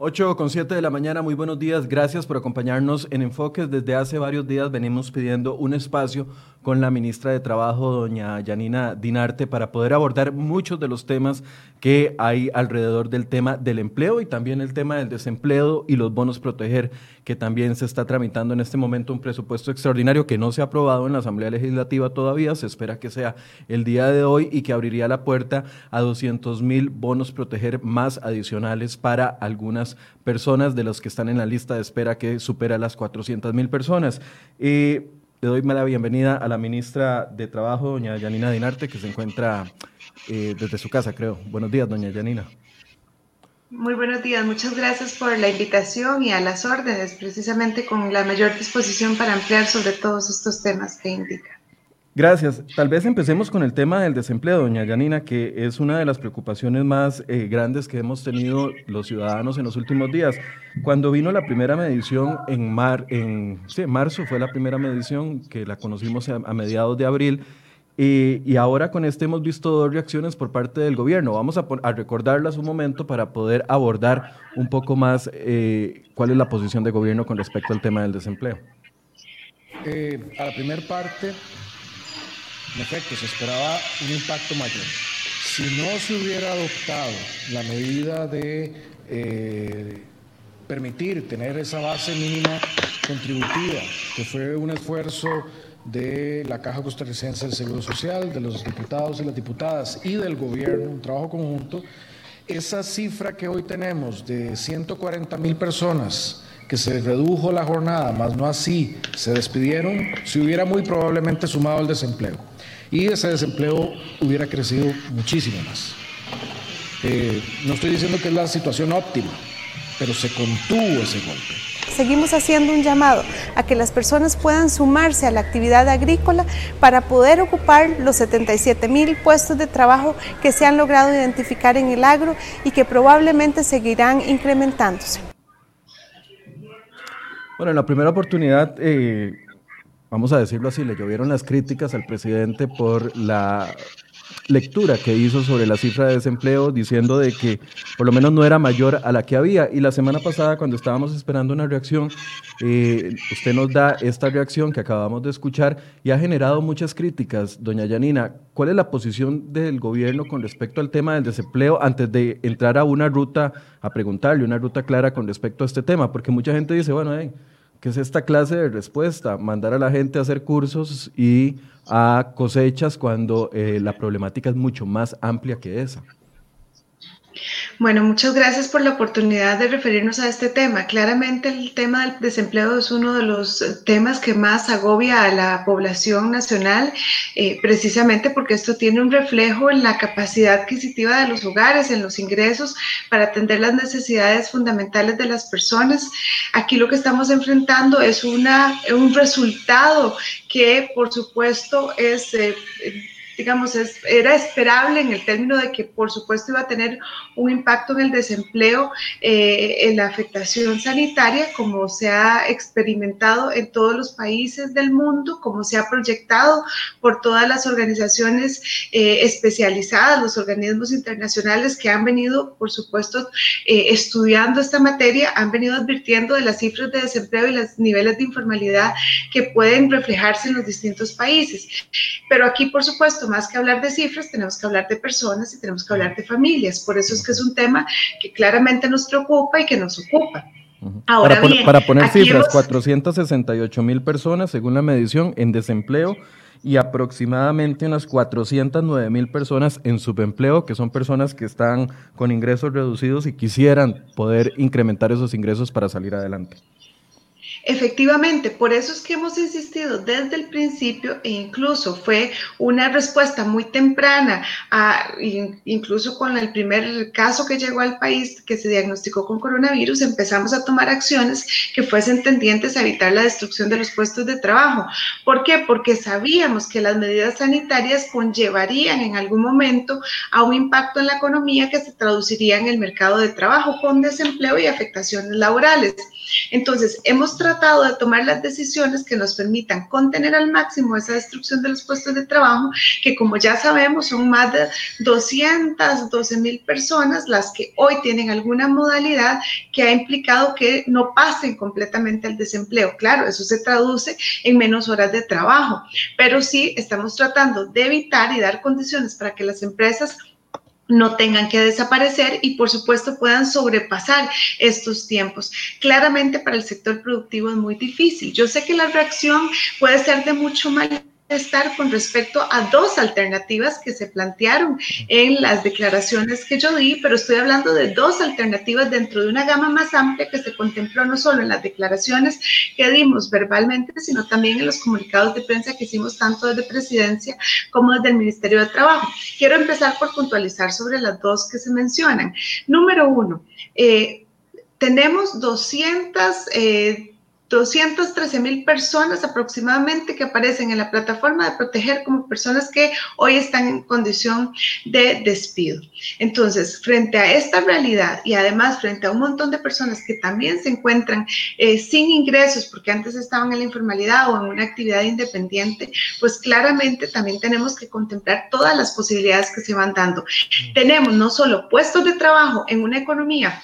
8 con 7 de la mañana, muy buenos días. Gracias por acompañarnos en Enfoques. Desde hace varios días venimos pidiendo un espacio con la ministra de Trabajo, doña Yanina Dinarte, para poder abordar muchos de los temas que hay alrededor del tema del empleo y también el tema del desempleo y los bonos proteger, que también se está tramitando en este momento un presupuesto extraordinario que no se ha aprobado en la Asamblea Legislativa todavía, se espera que sea el día de hoy y que abriría la puerta a 200 mil bonos proteger más adicionales para algunas personas de los que están en la lista de espera que supera las 400 mil personas. Eh, le doy la bienvenida a la ministra de Trabajo, doña Yanina Dinarte, que se encuentra eh, desde su casa, creo. Buenos días, doña Yanina. Muy buenos días, muchas gracias por la invitación y a las órdenes, precisamente con la mayor disposición para ampliar sobre todos estos temas que indica. Gracias. Tal vez empecemos con el tema del desempleo, doña Yanina, que es una de las preocupaciones más eh, grandes que hemos tenido los ciudadanos en los últimos días. Cuando vino la primera medición en, mar, en marzo, fue la primera medición que la conocimos a, mediados de abril, y, ahora con este hemos visto dos reacciones por parte del gobierno. Vamos a, recordarlas un momento para poder abordar un poco más eh, cuál es la posición del gobierno con respecto al tema del desempleo. Eh, a la primera parte, en efecto, se esperaba un impacto mayor. Si no se hubiera adoptado la medida de eh, permitir tener esa base mínima contributiva, que fue un esfuerzo de la Caja Costarricense del Seguro Social, de los diputados y las diputadas y del gobierno, un trabajo conjunto, esa cifra que hoy tenemos de 140 mil personas que se redujo la jornada, más no así se despidieron, se hubiera muy probablemente sumado el desempleo y ese desempleo hubiera crecido muchísimo más. Eh, no estoy diciendo que es la situación óptima, pero se contuvo ese golpe. Seguimos haciendo un llamado a que las personas puedan sumarse a la actividad agrícola para poder ocupar los 77 mil puestos de trabajo que se han logrado identificar en el agro y que probablemente seguirán incrementándose. Bueno, en la primera oportunidad eh, vamos a decirlo así, le llovieron las críticas al presidente por la lectura que hizo sobre la cifra de desempleo, diciendo de que por lo menos no era mayor a la que había. Y la semana pasada, cuando estábamos esperando una reacción, eh, usted nos da esta reacción que acabamos de escuchar y ha generado muchas críticas. Doña Yanina, ¿cuál es la posición del gobierno con respecto al tema del desempleo antes de entrar a una ruta, a preguntarle una ruta clara con respecto a este tema? Porque mucha gente dice, bueno, hey, ¿Qué es esta clase de respuesta? Mandar a la gente a hacer cursos y a cosechas cuando eh, la problemática es mucho más amplia que esa. Bueno, muchas gracias por la oportunidad de referirnos a este tema. Claramente el tema del desempleo es uno de los temas que más agobia a la población nacional, eh, precisamente porque esto tiene un reflejo en la capacidad adquisitiva de los hogares, en los ingresos para atender las necesidades fundamentales de las personas. Aquí lo que estamos enfrentando es una, un resultado que, por supuesto, es... Eh, digamos, era esperable en el término de que, por supuesto, iba a tener un impacto en el desempleo, eh, en la afectación sanitaria, como se ha experimentado en todos los países del mundo, como se ha proyectado por todas las organizaciones eh, especializadas, los organismos internacionales que han venido, por supuesto, eh, estudiando esta materia, han venido advirtiendo de las cifras de desempleo y los niveles de informalidad que pueden reflejarse en los distintos países. Pero aquí, por supuesto, más que hablar de cifras, tenemos que hablar de personas y tenemos que hablar de familias. Por eso es que es un tema que claramente nos preocupa y que nos ocupa. Ahora para, bien, para poner cifras, 468 mil personas, según la medición, en desempleo y aproximadamente unas 409 mil personas en subempleo, que son personas que están con ingresos reducidos y quisieran poder incrementar esos ingresos para salir adelante. Efectivamente, por eso es que hemos insistido desde el principio e incluso fue una respuesta muy temprana, a, incluso con el primer caso que llegó al país que se diagnosticó con coronavirus, empezamos a tomar acciones que fuesen tendientes a evitar la destrucción de los puestos de trabajo. ¿Por qué? Porque sabíamos que las medidas sanitarias conllevarían en algún momento a un impacto en la economía que se traduciría en el mercado de trabajo con desempleo y afectaciones laborales. Entonces, hemos tratado de tomar las decisiones que nos permitan contener al máximo esa destrucción de los puestos de trabajo, que como ya sabemos son más de 212 mil personas las que hoy tienen alguna modalidad que ha implicado que no pasen completamente al desempleo. Claro, eso se traduce en menos horas de trabajo, pero sí estamos tratando de evitar y dar condiciones para que las empresas no tengan que desaparecer y por supuesto puedan sobrepasar estos tiempos. Claramente para el sector productivo es muy difícil. Yo sé que la reacción puede ser de mucho mal estar con respecto a dos alternativas que se plantearon en las declaraciones que yo di, pero estoy hablando de dos alternativas dentro de una gama más amplia que se contempló no solo en las declaraciones que dimos verbalmente, sino también en los comunicados de prensa que hicimos tanto desde presidencia como desde el Ministerio de Trabajo. Quiero empezar por puntualizar sobre las dos que se mencionan. Número uno, eh, tenemos 200... Eh, 213 mil personas aproximadamente que aparecen en la plataforma de proteger como personas que hoy están en condición de despido. Entonces, frente a esta realidad y además frente a un montón de personas que también se encuentran eh, sin ingresos porque antes estaban en la informalidad o en una actividad independiente, pues claramente también tenemos que contemplar todas las posibilidades que se van dando. Tenemos no solo puestos de trabajo en una economía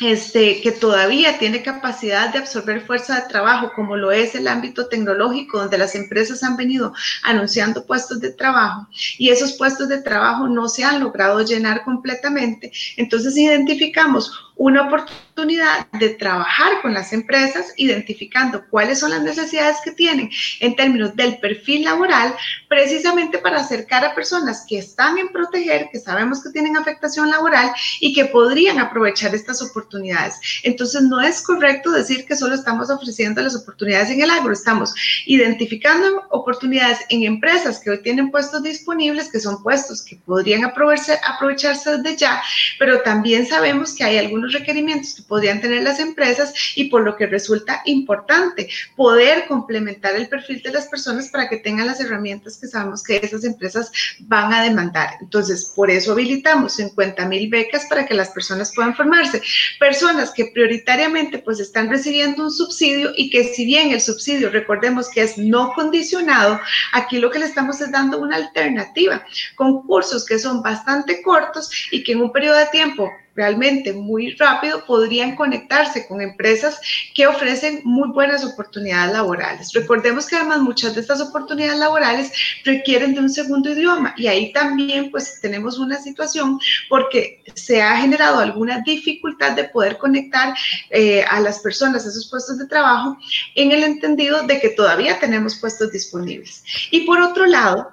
este, que todavía tiene capacidad de absorber fuerza de trabajo, como lo es el ámbito tecnológico, donde las empresas han venido anunciando puestos de trabajo y esos puestos de trabajo no se han logrado llenar completamente. Entonces identificamos una oportunidad de trabajar con las empresas, identificando cuáles son las necesidades que tienen en términos del perfil laboral, precisamente para acercar a personas que están en proteger, que sabemos que tienen afectación laboral y que podrían aprovechar estas oportunidades. Entonces, no es correcto decir que solo estamos ofreciendo las oportunidades en el agro, estamos identificando oportunidades en empresas que hoy tienen puestos disponibles, que son puestos que podrían aprovecharse, aprovecharse desde ya, pero también sabemos que hay algunos requerimientos que podrían tener las empresas y por lo que resulta importante poder complementar el perfil de las personas para que tengan las herramientas que sabemos que esas empresas van a demandar. Entonces, por eso habilitamos 50 mil becas para que las personas puedan formarse. Personas que prioritariamente pues están recibiendo un subsidio y que si bien el subsidio, recordemos que es no condicionado, aquí lo que le estamos es dando una alternativa con cursos que son bastante cortos y que en un periodo de tiempo realmente muy rápido podrían conectarse con empresas que ofrecen muy buenas oportunidades laborales. Recordemos que además muchas de estas oportunidades laborales requieren de un segundo idioma y ahí también pues tenemos una situación porque se ha generado alguna dificultad de poder conectar eh, a las personas a esos puestos de trabajo en el entendido de que todavía tenemos puestos disponibles. Y por otro lado,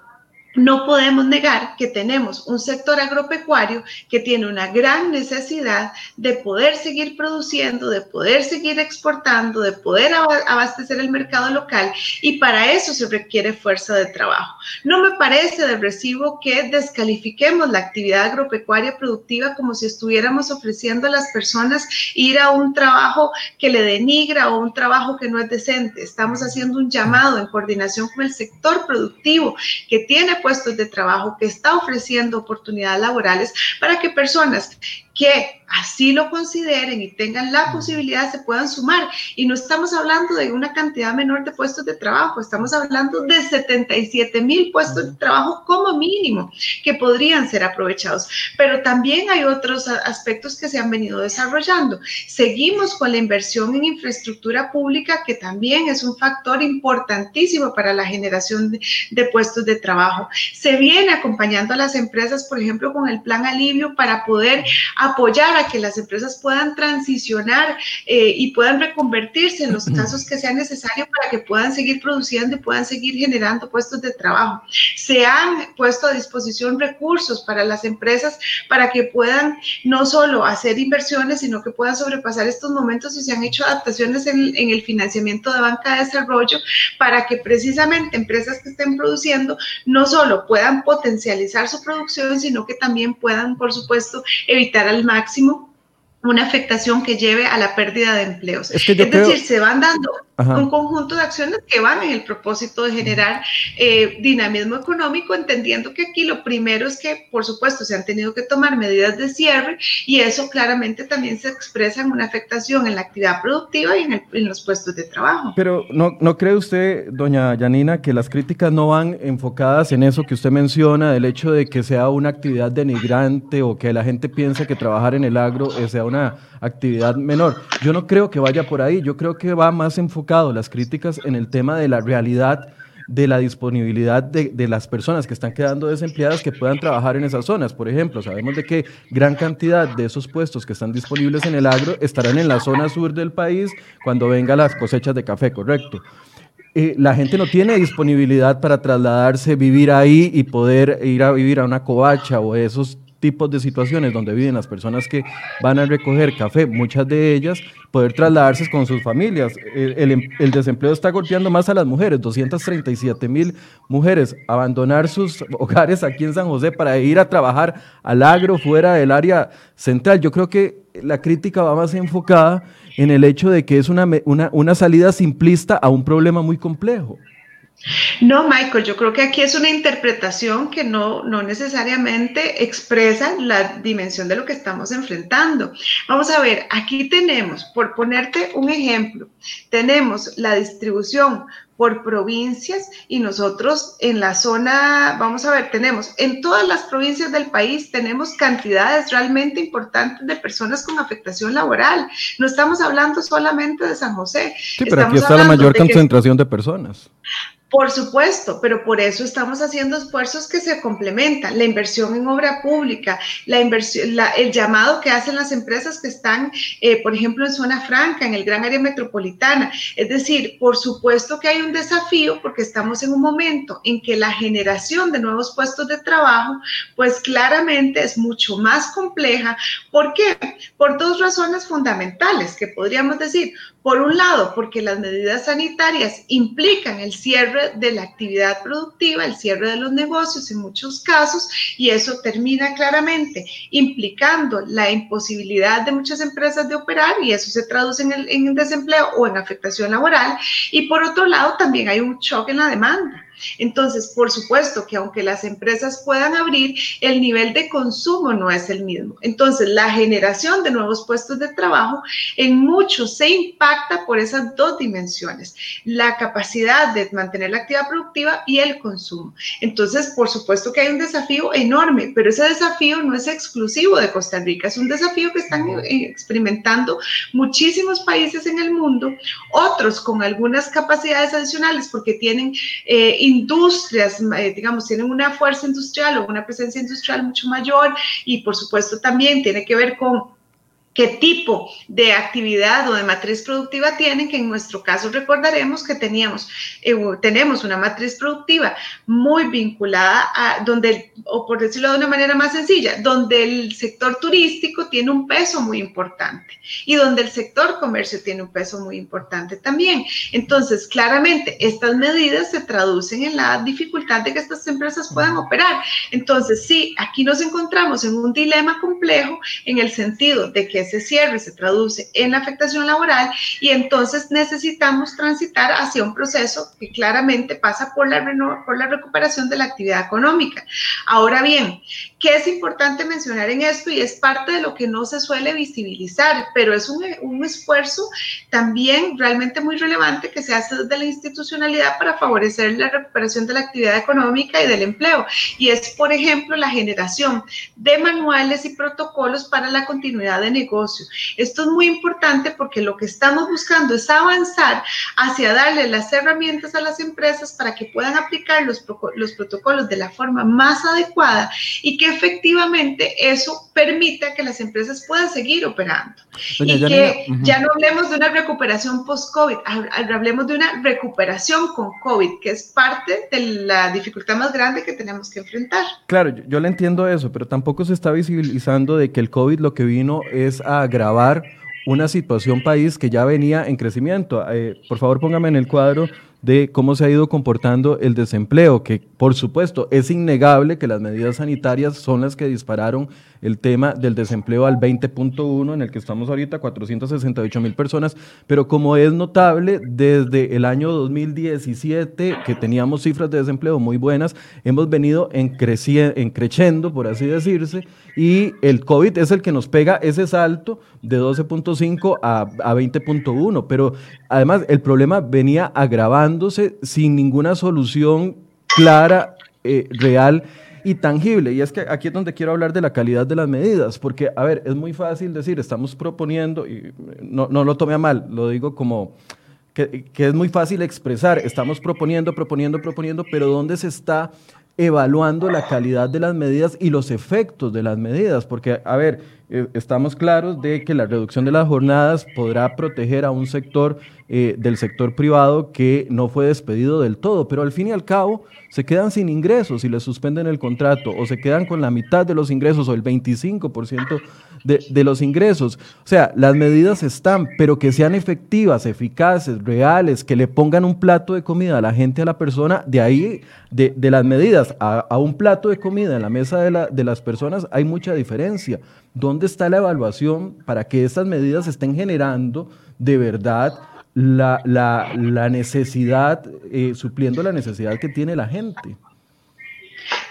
no podemos negar que tenemos un sector agropecuario que tiene una gran necesidad de poder seguir produciendo, de poder seguir exportando, de poder abastecer el mercado local y para eso se requiere fuerza de trabajo. No me parece de recibo que descalifiquemos la actividad agropecuaria productiva como si estuviéramos ofreciendo a las personas ir a un trabajo que le denigra o un trabajo que no es decente. Estamos haciendo un llamado en coordinación con el sector productivo que tiene puestos de trabajo, que está ofreciendo oportunidades laborales para que personas que así lo consideren y tengan la posibilidad se puedan sumar. Y no estamos hablando de una cantidad menor de puestos de trabajo, estamos hablando de 77 mil puestos de trabajo como mínimo que podrían ser aprovechados. Pero también hay otros aspectos que se han venido desarrollando. Seguimos con la inversión en infraestructura pública, que también es un factor importantísimo para la generación de, de puestos de trabajo. Se viene acompañando a las empresas, por ejemplo, con el plan alivio para poder apoyar a que las empresas puedan transicionar eh, y puedan reconvertirse en los casos que sea necesario para que puedan seguir produciendo y puedan seguir generando puestos de trabajo. Se han puesto a disposición recursos para las empresas para que puedan no solo hacer inversiones, sino que puedan sobrepasar estos momentos y se han hecho adaptaciones en, en el financiamiento de banca de desarrollo para que precisamente empresas que estén produciendo no solo puedan potencializar su producción, sino que también puedan, por supuesto, evitar al máximo una afectación que lleve a la pérdida de empleos. Es, decir, se van dando un conjunto de acciones que van en el propósito de generar eh, dinamismo económico, entendiendo que aquí lo primero es que, por supuesto, se han tenido que tomar medidas de cierre y eso claramente también se expresa en una afectación en la actividad productiva y en, en los puestos de trabajo. Pero ¿no, ¿no cree usted, doña Yanina, que las críticas no van enfocadas en eso que usted menciona, del hecho de que sea una actividad denigrante o que la gente piense que trabajar en el agro sea una actividad menor? Yo no creo que vaya por ahí, yo creo que va más enfocado las críticas en el tema de la realidad de la disponibilidad de, las personas que están quedando desempleadas que puedan trabajar en esas zonas. Por ejemplo, sabemos de que gran cantidad de esos puestos que están disponibles en el agro estarán en la zona sur del país cuando vengan las cosechas de café, correcto. Eh, la gente no tiene disponibilidad para trasladarse, vivir ahí y poder ir a vivir a una covacha o esos tipos de situaciones donde viven las personas que van a recoger café, muchas de ellas, poder trasladarse con sus familias. El, em, desempleo está golpeando más a las mujeres, 237 mil mujeres, abandonar sus hogares aquí en San José para ir a trabajar al agro fuera del área central. Yo creo que la crítica va más enfocada en el hecho de que es una, una, una salida simplista a un problema muy complejo. No, Michael, yo creo que aquí es una interpretación que no, no, necesariamente expresa la dimensión de lo que estamos enfrentando. Vamos a ver, aquí tenemos, por ponerte un ejemplo, tenemos la distribución por provincias y nosotros en la zona, vamos a ver, tenemos en todas las provincias del país, tenemos cantidades realmente importantes de personas con afectación laboral. No estamos hablando solamente de San José. Sí, pero aquí está la mayor concentración de personas. Por supuesto, pero por eso estamos haciendo esfuerzos que se complementan. La inversión en obra pública, la inversión, el llamado que hacen las empresas que están, eh, por ejemplo, en zona franca, en el gran área metropolitana. Es decir, por supuesto que hay un desafío porque estamos en un momento en que la generación de nuevos puestos de trabajo, pues claramente es mucho más compleja. ¿Por qué? Por dos razones fundamentales que podríamos decir. Por un lado, porque las medidas sanitarias implican el cierre de la actividad productiva, el cierre de los negocios en muchos casos, y eso termina claramente implicando la imposibilidad de muchas empresas de operar y eso se traduce en el, desempleo o en afectación laboral. Y por otro lado, también hay un choque en la demanda. Entonces, por supuesto que aunque las empresas puedan abrir, el nivel de consumo no es el mismo. Entonces, la generación de nuevos puestos de trabajo en mucho se impacta por esas dos dimensiones, la capacidad de mantener la actividad productiva y el consumo. Entonces, por supuesto que hay un desafío enorme, pero ese desafío no es exclusivo de Costa Rica, es un desafío que están experimentando muchísimos países en el mundo, otros con algunas capacidades adicionales porque tienen eh, industrias, eh, digamos, tienen una fuerza industrial o una presencia industrial mucho mayor y por supuesto también tiene que ver con qué tipo de actividad o de matriz productiva tienen, que en nuestro caso recordaremos que teníamos, eh, tenemos una matriz productiva muy vinculada a donde, o por decirlo de una manera más sencilla, donde el sector turístico tiene un peso muy importante y donde el sector comercio tiene un peso muy importante también. Entonces, claramente, estas medidas se traducen en la dificultad de que estas empresas puedan operar. Entonces, sí, aquí nos encontramos en un dilema complejo en el sentido de que ese cierre se traduce en afectación laboral y entonces necesitamos transitar hacia un proceso que claramente pasa por la, por la recuperación de la actividad económica. Ahora bien, ¿qué es importante mencionar en esto? Y es parte de lo que no se suele visibilizar, pero es un, un esfuerzo también realmente muy relevante que se hace desde la institucionalidad para favorecer la recuperación de la actividad económica y del empleo. Y es, por ejemplo, la generación de manuales y protocolos para la continuidad de negocios esto es muy importante porque lo que estamos buscando es avanzar hacia darle las herramientas a las empresas para que puedan aplicar los, los protocolos de la forma más adecuada y que efectivamente eso permita que las empresas puedan seguir operando. y que ya no hablemos de una recuperación post-COVID, hablemos de una recuperación con COVID, que es parte de la dificultad más grande que tenemos que enfrentar. Claro, yo, yo le entiendo eso, pero tampoco se está visibilizando de que el COVID lo que vino es a agravar una situación país que ya venía en crecimiento. Eh, por favor, póngame en el cuadro de cómo se ha ido comportando el desempleo, que por supuesto es innegable que las medidas sanitarias son las que dispararon el tema del desempleo al 20.1 en el que estamos ahorita, 468 mil personas, pero como es notable, desde el año 2017, que teníamos cifras de desempleo muy buenas, hemos venido en, creciendo, por así decirse, y el COVID es el que nos pega ese salto de 12.5 a, a 20.1, pero además el problema venía sin ninguna solución clara, eh, real y tangible. Y es que aquí es donde quiero hablar de la calidad de las medidas, porque, a ver, es muy fácil decir, estamos proponiendo, y no, no lo tome a mal, lo digo como que, que, es muy fácil expresar, estamos proponiendo, proponiendo, proponiendo, pero ¿dónde se está evaluando la calidad de las medidas y los efectos de las medidas? Porque, a ver, eh, estamos claros de que la reducción de las jornadas podrá proteger a un sector eh, del sector privado que no fue despedido del todo, pero al fin y al cabo se quedan sin ingresos y les suspenden el contrato o se quedan con la mitad de los ingresos o el 25% de, de los ingresos. O sea, las medidas están, pero que sean efectivas, eficaces, reales, que le pongan un plato de comida a la gente, a la persona, de ahí, de, las medidas a, a, un plato de comida en la mesa de, la, de las personas, hay mucha diferencia. ¿Dónde está la evaluación para que estas medidas estén generando de verdad la, la, la necesidad, eh, supliendo la necesidad que tiene la gente?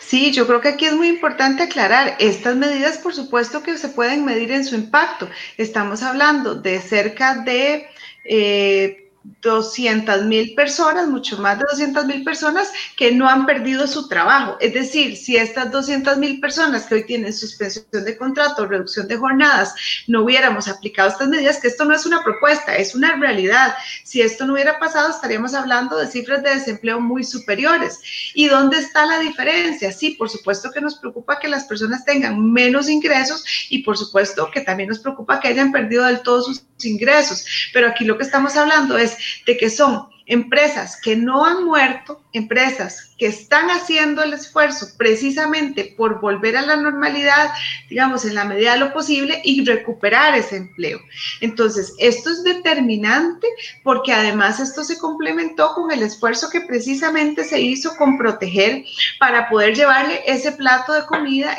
Sí, yo creo que aquí es muy importante aclarar, estas medidas por supuesto que se pueden medir en su impacto. Estamos hablando de cerca de... Eh, 200 mil personas, mucho más de 200 mil personas que no han perdido su trabajo. Es decir, si estas 200 mil personas que hoy tienen suspensión de contrato, reducción de jornadas, no hubiéramos aplicado estas medidas, que esto no es una propuesta, es una realidad. Si esto no hubiera pasado, estaríamos hablando de cifras de desempleo muy superiores. ¿Y dónde está la diferencia? Sí, por supuesto que nos preocupa que las personas tengan menos ingresos y por supuesto que también nos preocupa que hayan perdido del todo sus ingresos. Pero aquí lo que estamos hablando es de que son empresas que no han muerto, empresas que están haciendo el esfuerzo precisamente por volver a la normalidad, digamos, en la medida de lo posible y recuperar ese empleo. Entonces, esto es determinante porque además esto se complementó con el esfuerzo que precisamente se hizo con proteger para poder llevarle ese plato de comida,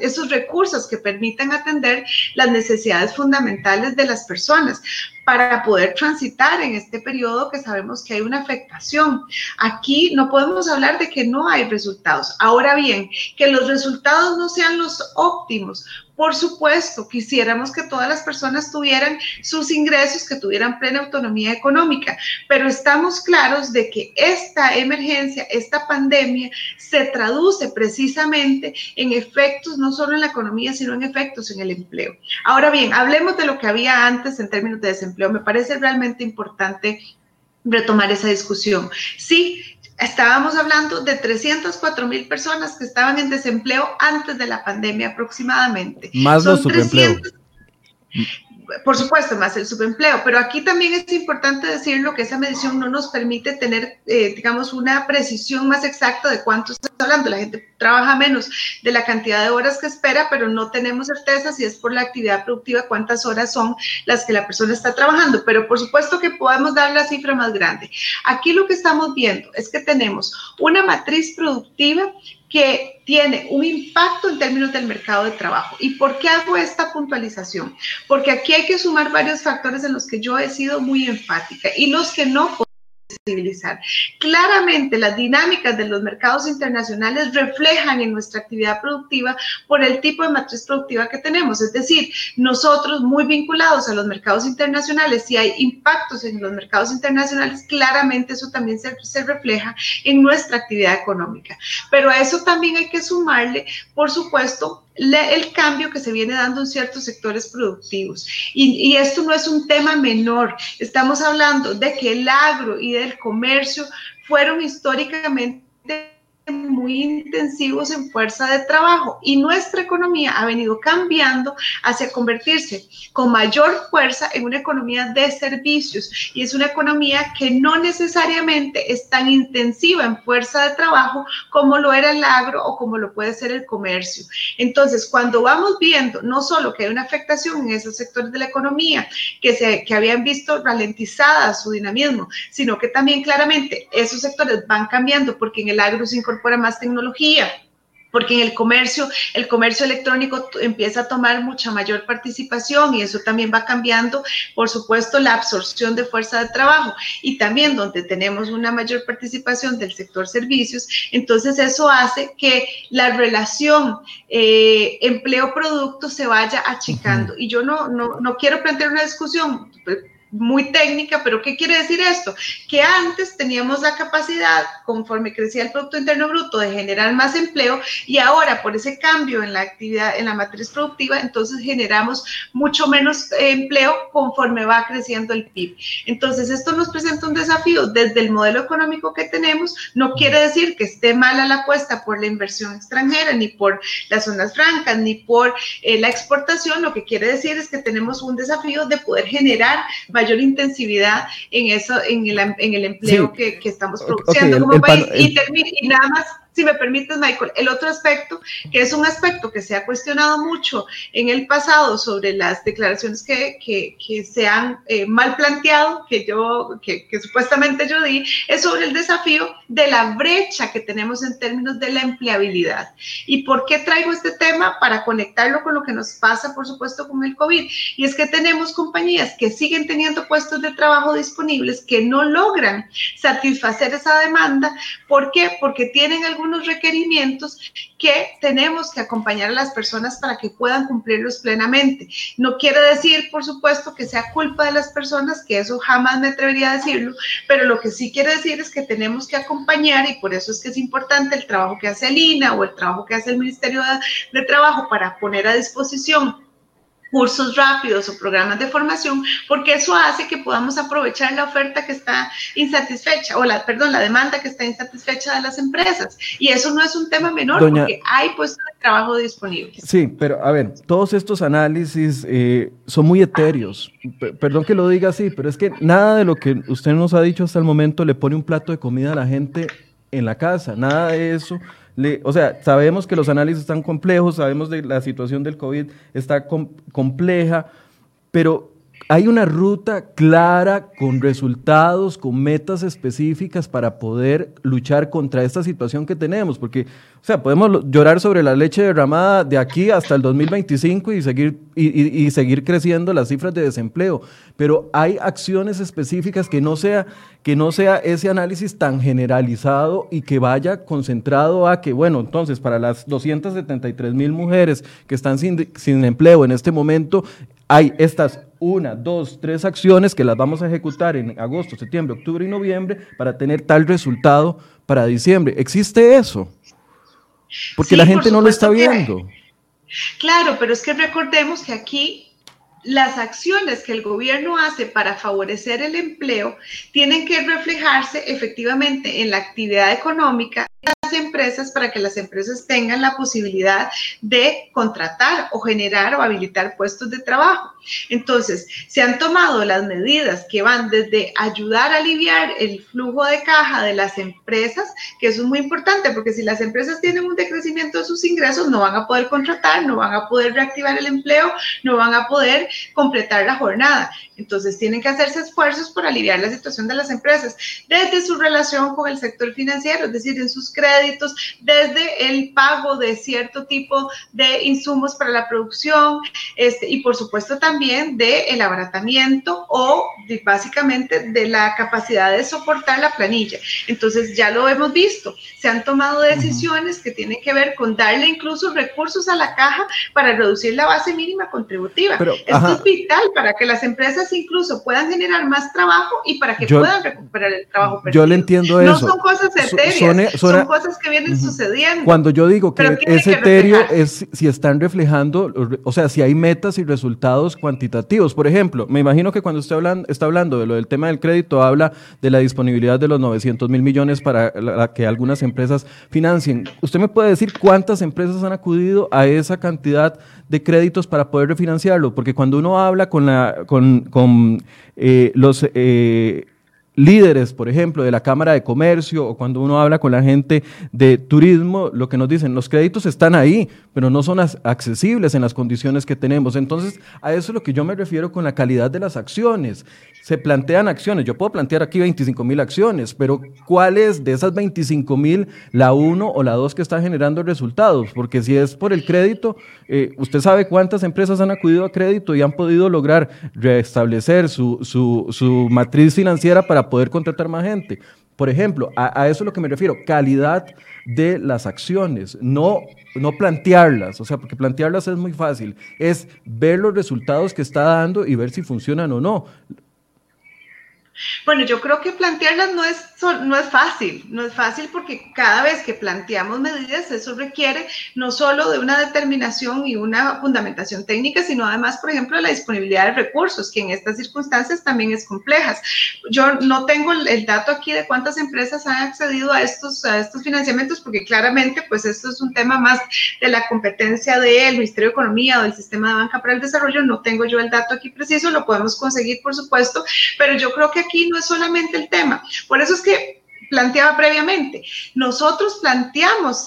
esos recursos que permitan atender las necesidades fundamentales de las personas para poder transitar en este periodo que sabemos que hay una afectación. Aquí no podemos hablar de que no hay resultados. Ahora bien, que los resultados no sean los óptimos, por supuesto, quisiéramos que todas las personas tuvieran sus ingresos, que tuvieran plena autonomía económica, pero estamos claros de que esta emergencia, esta pandemia, se traduce precisamente en efectos no solo en la economía, sino en efectos en el empleo. Ahora bien, hablemos de lo que había antes en términos de desempleo. Me parece realmente importante retomar esa discusión. Sí, Estábamos hablando de 304 mil personas que estaban en desempleo antes de la pandemia aproximadamente. Más los subempleos por supuesto, más el subempleo, pero aquí también es importante decirlo que esa medición no nos permite tener, eh, digamos, una precisión más exacta de cuánto está hablando. La gente trabaja menos de la cantidad de horas que espera, pero no tenemos certeza si es por la actividad productiva, cuántas horas son las que la persona está trabajando, pero por supuesto que podemos dar la cifra más grande. Aquí lo que estamos viendo es que tenemos una matriz productiva que tiene un impacto en términos del mercado de trabajo. ¿Y por qué hago esta puntualización? Porque aquí hay que sumar varios factores en los que yo he sido muy enfática y los que no civilizar. Claramente las dinámicas de los mercados internacionales reflejan en nuestra actividad productiva por el tipo de matriz productiva que tenemos. Es decir, nosotros muy vinculados a los mercados internacionales, si hay impactos en los mercados internacionales, claramente eso también se, se refleja en nuestra actividad económica. Pero a eso también hay que sumarle, por supuesto, el cambio que se viene dando en ciertos sectores productivos. Y, y, esto no es un tema menor. Estamos hablando de que el agro y del comercio fueron históricamente muy intensivos en fuerza de trabajo y nuestra economía ha venido cambiando hacia convertirse con mayor fuerza en una economía de servicios y es una economía que no necesariamente es tan intensiva en fuerza de trabajo como lo era el agro o como lo puede ser el comercio. Entonces, cuando vamos viendo no solo que hay una afectación en esos sectores de la economía que, se, que habían visto ralentizada su dinamismo, sino que también claramente esos sectores van cambiando porque en el agro se incorpora más tecnología, porque en el comercio, el comercio electrónico empieza a tomar mucha mayor participación y eso también va cambiando, por supuesto, la absorción de fuerza de trabajo y también donde tenemos una mayor participación del sector servicios, entonces eso hace que la relación eh, empleo-producto se vaya achicando. Y yo no, no, no quiero plantear una discusión muy técnica, pero ¿qué quiere decir esto? Que antes teníamos la capacidad, conforme crecía el Producto Interno Bruto, de generar más empleo y ahora por ese cambio en la actividad, en la matriz productiva, entonces generamos mucho menos empleo conforme va creciendo el PIB. Entonces, esto nos presenta un desafío desde el modelo económico que tenemos. No quiere decir que esté mala la apuesta por la inversión extranjera, ni por las zonas francas, ni por eh, la exportación. Lo que quiere decir es que tenemos un desafío de poder generar mayor intensividad en eso, en el, en el empleo que, que, estamos produciendo como país. y, y nada más si me permites, Michael, el otro aspecto, que es un aspecto que se ha cuestionado mucho en el pasado sobre las declaraciones que, que, que se han eh, mal planteado, que yo, que, que, supuestamente yo di, es sobre el desafío de la brecha que tenemos en términos de la empleabilidad. ¿Y por qué traigo este tema? Para conectarlo con lo que nos pasa, por supuesto, con el COVID. Y es que tenemos compañías que siguen teniendo puestos de trabajo disponibles que no logran satisfacer esa demanda. ¿Por qué? Porque tienen algún unos requerimientos que tenemos que acompañar a las personas para que puedan cumplirlos plenamente. No quiere decir, por supuesto, que sea culpa de las personas, que eso jamás me atrevería a decirlo, pero lo que sí quiere decir es que tenemos que acompañar y por eso es que es importante el trabajo que hace el INA o el trabajo que hace el Ministerio de, de Trabajo para poner a disposición cursos rápidos o programas de formación, porque eso hace que podamos aprovechar la oferta que está insatisfecha, o la, perdón, la demanda que está insatisfecha de las empresas. Y eso no es un tema menor, porque hay puestos de trabajo disponibles. Sí, pero a ver, todos estos análisis eh, son muy etéreos. perdón que lo diga así, pero es que nada de lo que usted nos ha dicho hasta el momento le pone un plato de comida a la gente en la casa, nada de eso o sea, sabemos que los análisis están complejos, sabemos de la situación del COVID está compleja, pero hay una ruta clara con resultados, con metas específicas para poder luchar contra esta situación que tenemos, porque, o sea, podemos llorar sobre la leche derramada de aquí hasta el 2025 y seguir, y, seguir creciendo las cifras de desempleo, pero hay acciones específicas que no, sea, que no sea ese análisis tan generalizado y que vaya concentrado a que, bueno, entonces para las 273 mil mujeres que están sin, sin empleo en este momento, hay estas una, dos, tres acciones que las vamos a ejecutar en agosto, septiembre, octubre y noviembre para tener tal resultado para diciembre. ¿Existe eso? Porque la gente no lo está viendo. claro, pero es que recordemos que aquí las acciones que el gobierno hace para favorecer el empleo tienen que reflejarse efectivamente en la actividad económica empresas para que las empresas tengan la posibilidad de contratar o generar o habilitar puestos de trabajo. Entonces, se han tomado las medidas que van desde ayudar a aliviar el flujo de caja de las empresas, que eso es muy importante, porque si las empresas tienen un decrecimiento de sus ingresos, no van a poder contratar, no van a poder reactivar el empleo, no van a poder completar la jornada. Entonces, tienen que hacerse esfuerzos por aliviar la situación de las empresas desde su relación con el sector financiero, es decir, en sus créditos, desde el pago de cierto tipo de insumos para la producción este, y, por supuesto, también también del abaratamiento o básicamente de la capacidad de soportar la planilla. Entonces ya lo hemos visto, se han tomado decisiones que tienen que ver con darle incluso recursos a la caja para reducir la base mínima contributiva. Esto es vital para que las empresas incluso puedan generar más trabajo y para que puedan recuperar el trabajo perdido. Yo le entiendo eso. No son cosas etéreas, son cosas cosas que vienen sucediendo. Cuando yo digo que es etéreo, es si están reflejando, o sea, si hay metas y resultados cuantitativos. Por ejemplo, me imagino que cuando usted está hablando de lo del tema del crédito, habla de la disponibilidad de los 900 mil millones para que algunas empresas financien. ¿Usted me puede decir cuántas empresas han acudido a esa cantidad de créditos para poder refinanciarlo? Porque cuando uno habla con, la, con, con eh, los... Eh, líderes, por ejemplo, de la Cámara de Comercio o cuando uno habla con la gente de turismo, lo que nos dicen, los créditos están ahí, pero no son accesibles en las condiciones que tenemos. Entonces, a eso es lo que yo me refiero con la calidad de las acciones. Se plantean acciones, yo puedo plantear aquí 25 mil acciones, pero ¿cuál es de esas 25 mil la uno o la dos que está generando resultados? Porque si es por el crédito, eh, usted sabe cuántas empresas han acudido a crédito y han podido lograr restablecer su, su, su matriz financiera para poder contratar más gente. Por ejemplo, a, eso es lo que me refiero, calidad de las acciones, no, no plantearlas, o sea, porque plantearlas es muy fácil, es ver los resultados que está dando y ver si funcionan o no. Bueno, yo creo que plantearlas no es, no es fácil, no es fácil porque cada vez que planteamos medidas, eso requiere no solo de una determinación y una fundamentación técnica, sino además, por ejemplo, la disponibilidad de recursos, que en estas circunstancias también es compleja. Yo no tengo el dato aquí de cuántas empresas han accedido a estos, a estos financiamientos, porque claramente, pues esto es un tema más de la competencia del Ministerio de Economía o del Sistema de Banca para el Desarrollo. No tengo yo el dato aquí preciso, lo podemos conseguir, por supuesto, pero yo creo que aquí no es solamente el tema. Por eso es que planteaba previamente. Nosotros planteamos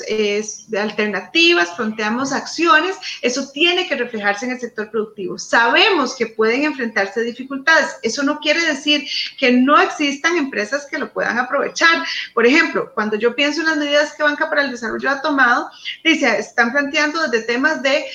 alternativas, planteamos acciones, eso tiene que reflejarse en el sector productivo. Sabemos que pueden enfrentarse dificultades. Eso no quiere decir que no existan empresas que lo puedan aprovechar. Por ejemplo, cuando yo pienso en las medidas que Banca para el Desarrollo ha tomado, dice, están planteando desde temas de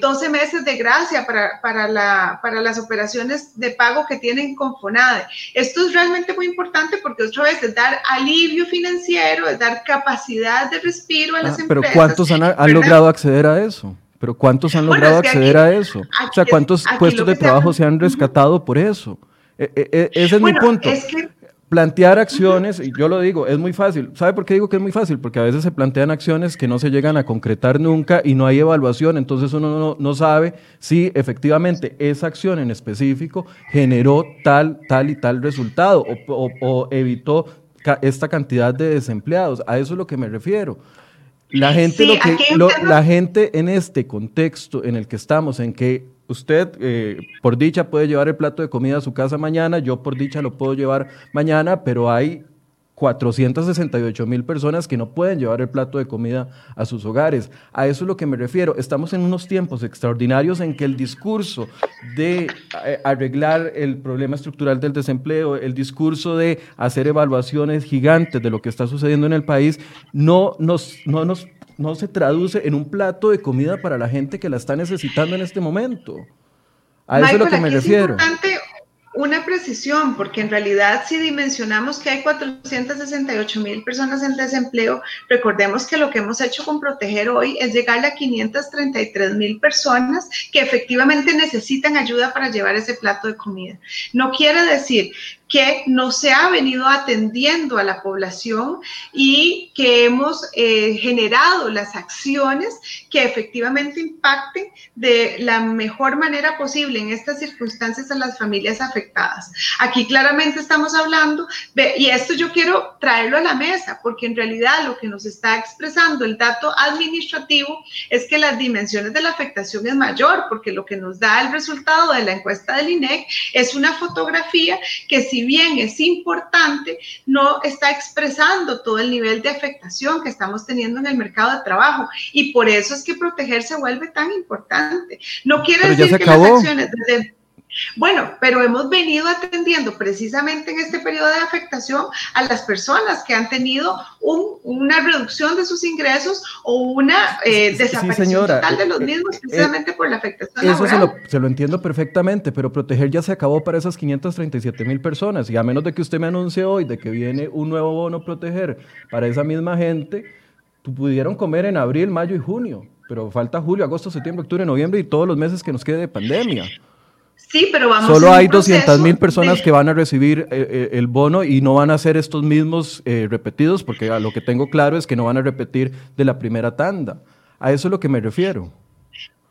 12 eh, meses de gracia para, para, la, para las operaciones de pago que tienen con FONADE. Esto es realmente muy importante porque otra vez es dar alivio financiero, es dar capacidad de respiro a las empresas. Pero ¿cuántos han, logrado acceder a eso? ¿Pero cuántos han logrado acceder a eso? o sea, ¿cuántos puestos de trabajo se han rescatado por eso? E, e, e, ese es mi punto. Es que, plantear acciones, y yo lo digo, es muy fácil. ¿Sabe por qué digo que es muy fácil? Porque a veces se plantean acciones que no se llegan a concretar nunca y no hay evaluación, entonces uno no, sabe si efectivamente esa acción en específico generó tal, tal y tal resultado o, evitó esta cantidad de desempleados. A eso es lo que me refiero. La gente, lo que, la gente en este contexto en el que estamos, en que Usted, eh, por dicha, puede llevar el plato de comida a su casa mañana, yo por dicha lo puedo llevar mañana, pero hay 468 mil personas que no pueden llevar el plato de comida a sus hogares. A eso es lo que me refiero. Estamos en unos tiempos extraordinarios en que el discurso de eh, arreglar el problema estructural del desempleo, el discurso de hacer evaluaciones gigantes de lo que está sucediendo en el país, no nos, no nos no se traduce en un plato de comida para la gente que la está necesitando en este momento. A eso es lo que me refiero. Es importante una precisión, porque en realidad si dimensionamos que hay 468 mil personas en desempleo, recordemos que lo que hemos hecho con Proteger hoy es llegar a 533 mil personas que efectivamente necesitan ayuda para llevar ese plato de comida. No quiere decir que no se ha venido atendiendo a la población y que hemos eh, generado las acciones que efectivamente impacten de la mejor manera posible en estas circunstancias a las familias afectadas. Aquí claramente estamos hablando, de, y esto yo quiero traerlo a la mesa, porque en realidad lo que nos está expresando el dato administrativo es que las dimensiones de la afectación es mayor, porque lo que nos da el resultado de la encuesta del INEC es una fotografía que si bien es importante, no está expresando todo el nivel de afectación que estamos teniendo en el mercado de trabajo. Y por eso es que protegerse vuelve tan importante. No quiere decir que las acciones desde bueno, pero hemos venido atendiendo precisamente en este periodo de afectación a las personas que han tenido una reducción de sus ingresos o una eh, desaparición total de los eh, mismos eh, precisamente por la afectación. Eso se lo, se lo, entiendo perfectamente, pero proteger ya se acabó para esas 537 mil personas y a menos de que usted me anuncie hoy de que viene un nuevo bono proteger para esa misma gente, pudieron comer en abril, mayo y junio, pero falta julio, agosto, septiembre, octubre, noviembre y todos los meses que nos quede de pandemia. Sí, pero vamos Solo hay 200 mil personas que van a recibir eh, eh, el bono y no van a ser estos mismos eh, repetidos, porque a lo que tengo claro es que no van a repetir de la primera tanda. A eso es lo que me refiero.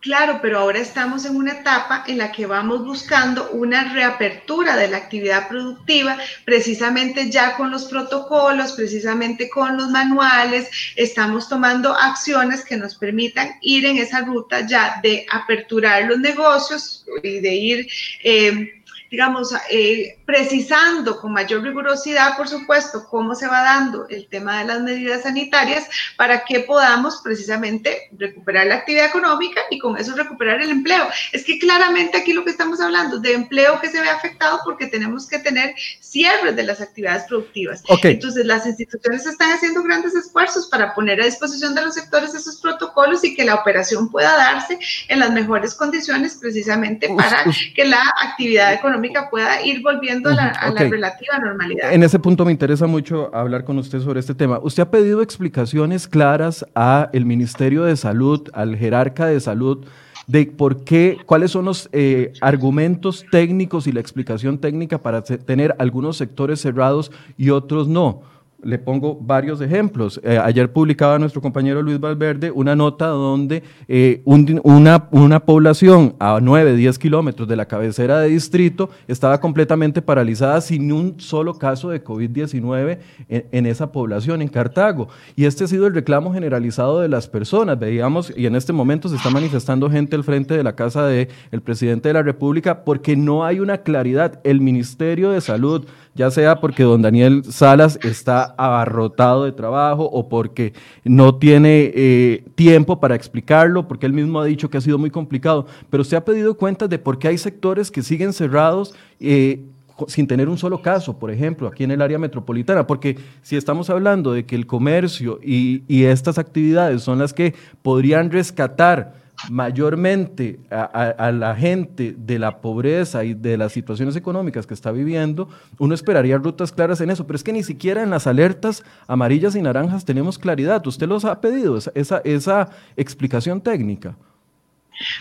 Claro, pero ahora estamos en una etapa en la que vamos buscando una reapertura de la actividad productiva, precisamente ya con los protocolos, precisamente con los manuales, estamos tomando acciones que nos permitan ir en esa ruta ya de aperturar los negocios y de ir... Eh, digamos, eh, precisando con mayor rigurosidad, por supuesto, cómo se va dando el tema de las medidas sanitarias para que podamos precisamente recuperar la actividad económica y con eso recuperar el empleo. Es que claramente aquí lo que estamos hablando de empleo que se ve afectado porque tenemos que tener cierres de las actividades productivas. Entonces, las instituciones están haciendo grandes esfuerzos para poner a disposición de los sectores esos protocolos y que la operación pueda darse en las mejores condiciones precisamente para que la actividad económica pueda ir volviendo a la, relativa normalidad. En ese punto me interesa mucho hablar con usted sobre este tema. Usted ha pedido explicaciones claras a el Ministerio de Salud, al jerarca de salud, de por qué, cuáles son los eh, argumentos técnicos y la explicación técnica para tener algunos sectores cerrados y otros no. Le pongo varios ejemplos. Eh, ayer publicaba nuestro compañero Luis Valverde una nota donde eh, una, una, población a 9, 10 kilómetros de la cabecera de distrito estaba completamente paralizada sin un solo caso de COVID-19 en, esa población, en Cartago. Y este ha sido el reclamo generalizado de las personas. Veíamos, y en este momento se está manifestando gente al frente de la casa del el presidente de la República porque no hay una claridad. El Ministerio de Salud, ya sea porque don Daniel Salas está abarrotado de trabajo o porque no tiene eh, tiempo para explicarlo, porque él mismo ha dicho que ha sido muy complicado, pero se ha pedido cuenta de por qué hay sectores que siguen cerrados. Eh, sin tener un solo caso, por ejemplo, aquí en el área metropolitana, porque si estamos hablando de que el comercio y estas actividades son las que podrían rescatar mayormente a, la gente de la pobreza y de las situaciones económicas que está viviendo, uno esperaría rutas claras en eso, pero es que ni siquiera en las alertas amarillas y naranjas tenemos claridad. Usted los ha pedido, esa, esa, explicación técnica.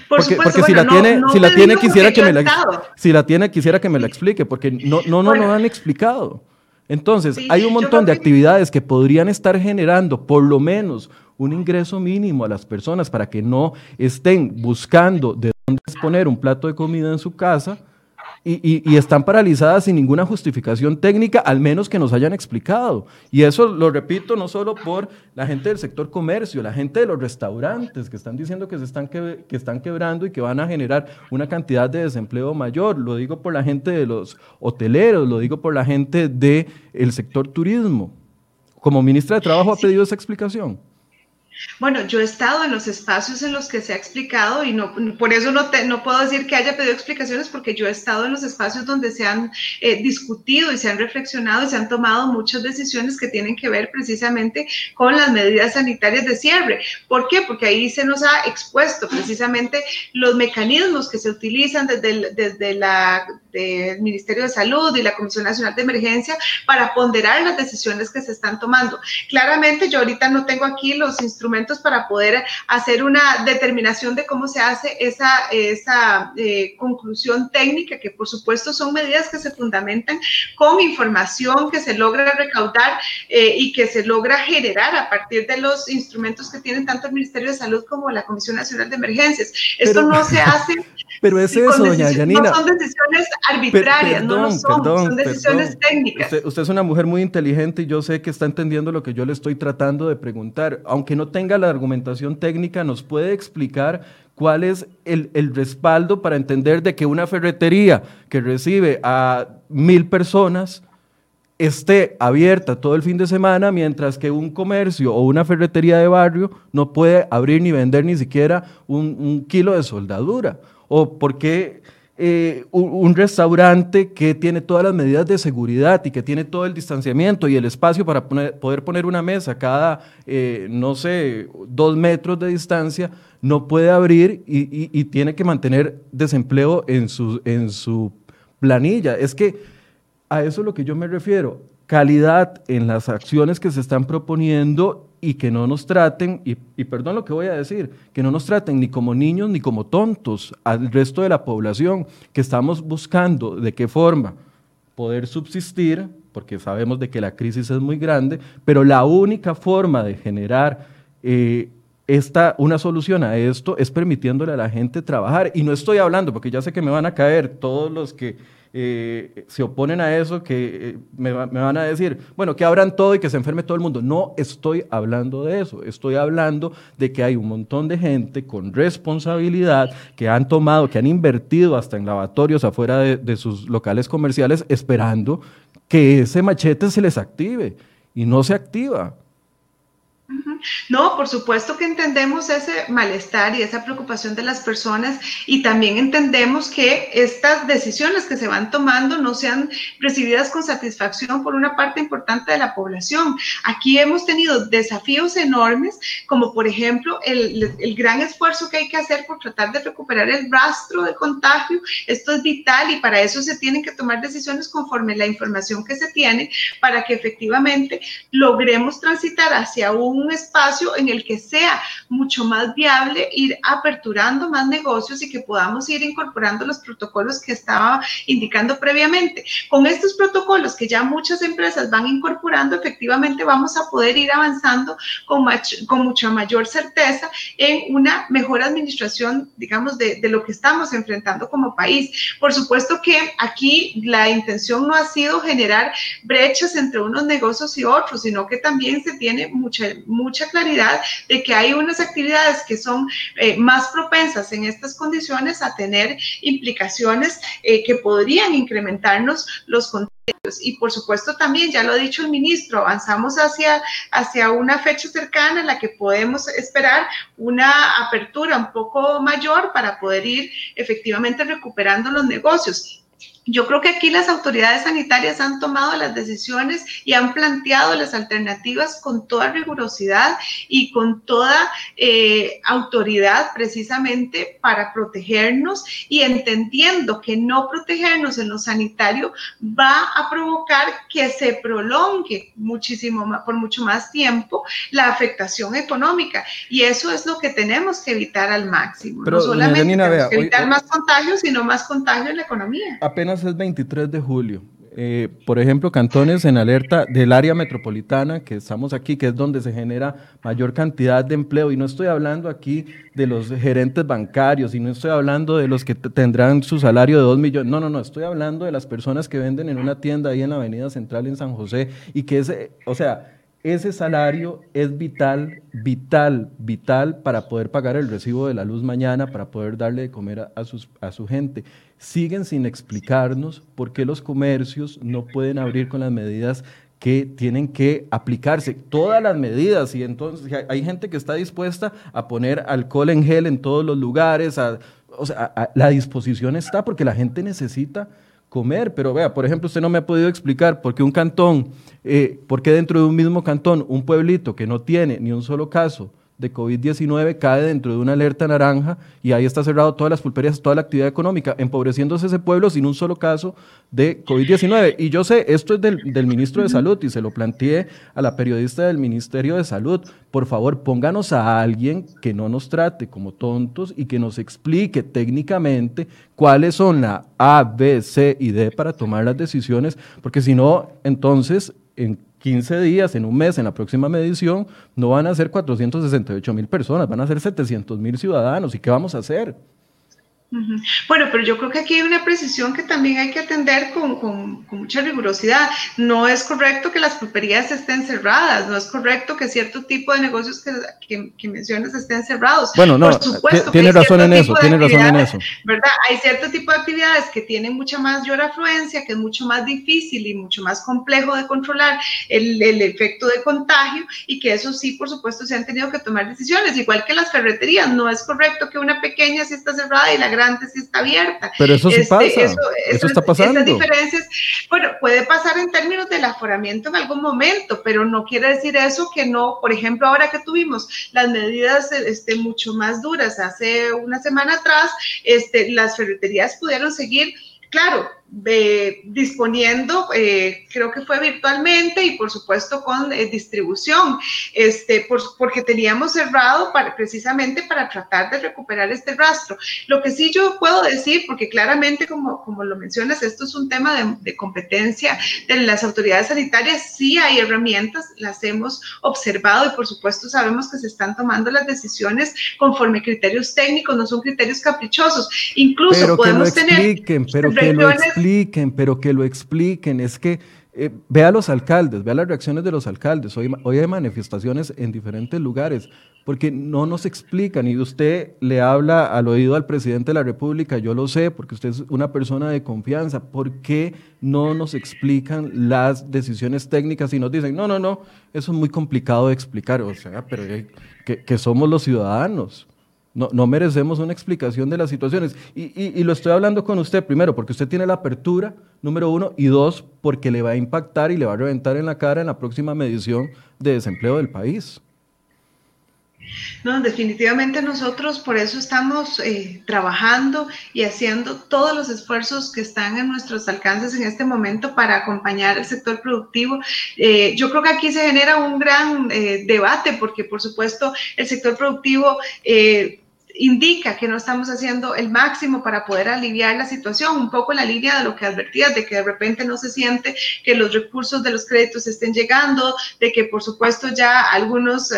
porque, si la tiene, si la tiene quisiera que me la si la tiene quisiera que me la explique, porque no, no, no lo han explicado. Entonces, hay un montón de actividades que podrían estar generando por lo menos un ingreso mínimo a las personas para que no estén buscando de dónde poner un plato de comida en su casa y, están paralizadas sin ninguna justificación técnica, al menos que nos hayan explicado. Y eso lo repito no solo por la gente del sector comercio, la gente de los restaurantes que están diciendo que, se están que, están quebrando y que van a generar una cantidad de desempleo mayor. Lo digo por la gente de los hoteleros, lo digo por la gente del sector turismo. Como ministra de Trabajo ha pedido esa explicación. Bueno, yo he estado en los espacios en los que se ha explicado y no, por eso no, no puedo decir que haya pedido explicaciones porque yo he estado en los espacios donde se han eh, discutido y se han reflexionado y se han tomado muchas decisiones que tienen que ver precisamente con las medidas sanitarias de cierre. ¿Por qué? Porque ahí se nos ha expuesto precisamente los mecanismos que se utilizan desde desde la, del Ministerio de Salud y la Comisión Nacional de Emergencia para ponderar las decisiones que se están tomando. Claramente yo ahorita no tengo aquí los instrumentos para poder hacer una determinación de cómo se hace esa, esa eh, conclusión técnica, que por supuesto son medidas que se fundamentan con información que se logra recaudar eh, y que se logra generar a partir de los instrumentos que tienen tanto el Ministerio de Salud como la Comisión Nacional de Emergencias. Esto no se hace. Pero es eso, doña Yanina. No son decisiones arbitrarias, no lo son, son decisiones técnicas. Usted, usted, es una mujer muy inteligente y yo sé que está entendiendo lo que yo le estoy tratando de preguntar, aunque no tenga la argumentación técnica, nos puede explicar cuál es el, respaldo para entender de que una ferretería que recibe a mil personas esté abierta todo el fin de semana, mientras que un comercio o una ferretería de barrio no puede abrir ni vender ni siquiera un, un kilo de soldadura. O por qué eh, un, restaurante que tiene todas las medidas de seguridad y que tiene todo el distanciamiento y el espacio para poder poner una mesa cada, eh, no sé, dos metros de distancia, no puede abrir y, tiene que mantener desempleo en su, en su planilla. Es que a eso es lo que yo me refiero. calidad en las acciones que se están proponiendo y que no nos traten, y, perdón lo que voy a decir, que no nos traten ni como niños ni como tontos al resto de la población, que estamos buscando de qué forma poder subsistir, porque sabemos de que la crisis es muy grande, pero la única forma de generar eh, esta, una solución a esto es permitiéndole a la gente trabajar. Y no estoy hablando, porque ya sé que me van a caer todos los que eh, se oponen a eso, que eh, me, van a decir, bueno, que abran todo y que se enferme todo el mundo. No estoy hablando de eso, estoy hablando de que hay un montón de gente con responsabilidad que han tomado, que han invertido hasta en lavatorios afuera de sus locales comerciales esperando que ese machete se les active y no se activa. No, por supuesto que entendemos ese malestar y esa preocupación de las personas y también entendemos que estas decisiones que se van tomando no sean recibidas con satisfacción por una parte importante de la población. Aquí hemos tenido desafíos enormes, como por ejemplo el, gran esfuerzo que hay que hacer por tratar de recuperar el rastro de contagio. Esto es vital y para eso se tienen que tomar decisiones conforme la información que se tiene para que efectivamente logremos transitar hacia un un espacio en el que sea mucho más viable ir aperturando más negocios y que podamos ir incorporando los protocolos que estaba indicando previamente. Con estos protocolos que ya muchas empresas van incorporando, efectivamente vamos a poder ir avanzando con, con mucha mayor certeza en una mejor administración, digamos, de, de lo que estamos enfrentando como país. Por supuesto que aquí la intención no ha sido generar brechas entre unos negocios y otros, sino que también se tiene mucha, mucha claridad de que hay unas actividades que son eh, más propensas en estas condiciones a tener implicaciones eh, que podrían incrementarnos los contagios. Y por supuesto también, ya lo ha dicho el ministro, avanzamos hacia, hacia una fecha cercana en la que podemos esperar una apertura un poco mayor para poder ir efectivamente recuperando los negocios. Yo creo que aquí las autoridades sanitarias han tomado las decisiones y han planteado las alternativas con toda rigurosidad y con toda eh, autoridad precisamente para protegernos y entendiendo que no protegernos en lo sanitario va a provocar que se prolongue muchísimo más, por mucho más tiempo la afectación económica y eso es lo que tenemos que evitar al máximo. no solamente evitar más contagios, sino más contagio en la economía. Apenas es 23 de julio. Eh, por ejemplo, cantones en alerta del área metropolitana, que estamos aquí, que es donde se genera mayor cantidad de empleo. Y no estoy hablando aquí de los gerentes bancarios, y no estoy hablando de los que tendrán su salario de 2 millones. No, no, no, estoy hablando de las personas que venden en una tienda ahí en la Avenida Central en San José y que ese, o sea, ese salario es vital, vital, vital para poder pagar el recibo de la luz mañana, para poder darle de comer a, sus, a su gente. Siguen sin explicarnos por qué los comercios no pueden abrir con las medidas que tienen que aplicarse todas las medidas y entonces hay gente que está dispuesta a poner alcohol en gel en todos los lugares, o sea, la disposición está porque la gente necesita comer, pero vea, por ejemplo, usted no me ha podido explicar por qué un cantón, eh, por qué dentro de un mismo cantón, un pueblito que no tiene ni un solo caso de COVID-19 cae dentro de una alerta naranja y ahí está cerrado todas las pulperías, toda la actividad económica, empobreciéndose ese pueblo sin un solo caso de COVID-19. Y yo sé, esto es del, del, ministro de Salud y se lo planteé a la periodista del Ministerio de Salud. Por favor, pónganos a alguien que no nos trate como tontos y que nos explique técnicamente cuáles son la A, B, C y D para tomar las decisiones, porque si no, entonces en 15 días, en un mes, en la próxima medición, no van a ser 468 mil personas, van a ser 700 mil ciudadanos. ¿Y qué vamos a hacer? Bueno, pero yo creo que aquí hay una precisión que también hay que atender con, con, mucha rigurosidad. No es correcto que las pulperías estén cerradas, no es correcto que cierto tipo de negocios que, que, mencionas estén cerrados. Bueno, no, tiene razón en eso, tiene razón en eso. ¿Verdad? Hay cierto tipo de actividades que tienen mucha mayor afluencia, que es mucho más difícil y mucho más complejo de controlar el, el efecto de contagio y que eso sí, por supuesto, se han tenido que tomar decisiones, igual que las ferreterías. No es correcto que una pequeña sí está cerrada y la antes y está abierta. Pero eso sí este, pasa, eso, está pasando. Esas diferencias, bueno, puede pasar en términos del aforamiento en algún momento, pero no quiere decir eso que no, por ejemplo, ahora que tuvimos las medidas este, mucho más duras hace una semana atrás, este, las ferreterías pudieron seguir Claro, disponiendo, eh, creo que fue virtualmente y por supuesto con eh, distribución, este, por, porque teníamos cerrado para, precisamente para tratar de recuperar este rastro. Lo que sí yo puedo decir, porque claramente como, como lo mencionas, esto es un tema de, de competencia de las autoridades sanitarias, sí hay herramientas, las hemos observado y por supuesto sabemos que se están tomando las decisiones conforme criterios técnicos, no son criterios caprichosos. Incluso pero podemos que lo expliquen, tener pero que lo expliquen, pero que lo expliquen. Es que eh, vea a los alcaldes, vea las reacciones de los alcaldes. Hoy, hay manifestaciones en diferentes lugares porque no nos explican y usted le habla al oído al presidente de la República, yo lo sé, porque usted es una persona de confianza. ¿Por qué no nos explican las decisiones técnicas y nos dicen, no, no, no, eso es muy complicado de explicar? O sea, pero que, que somos los ciudadanos. No, no, merecemos una explicación de las situaciones. Y, y, y, lo estoy hablando con usted, primero, porque usted tiene la apertura, número uno, y dos, porque le va a impactar y le va a reventar en la cara en la próxima medición de desempleo del país. No, definitivamente nosotros por eso estamos eh, trabajando y haciendo todos los esfuerzos que están en nuestros alcances en este momento para acompañar al sector productivo. Eh, yo creo que aquí se genera un gran eh, debate porque por supuesto el sector productivo indica que no estamos haciendo el máximo para poder aliviar la situación, un poco en la línea de lo que advertías, de que de repente no se siente que los recursos de los créditos estén llegando, de que por supuesto ya algunos,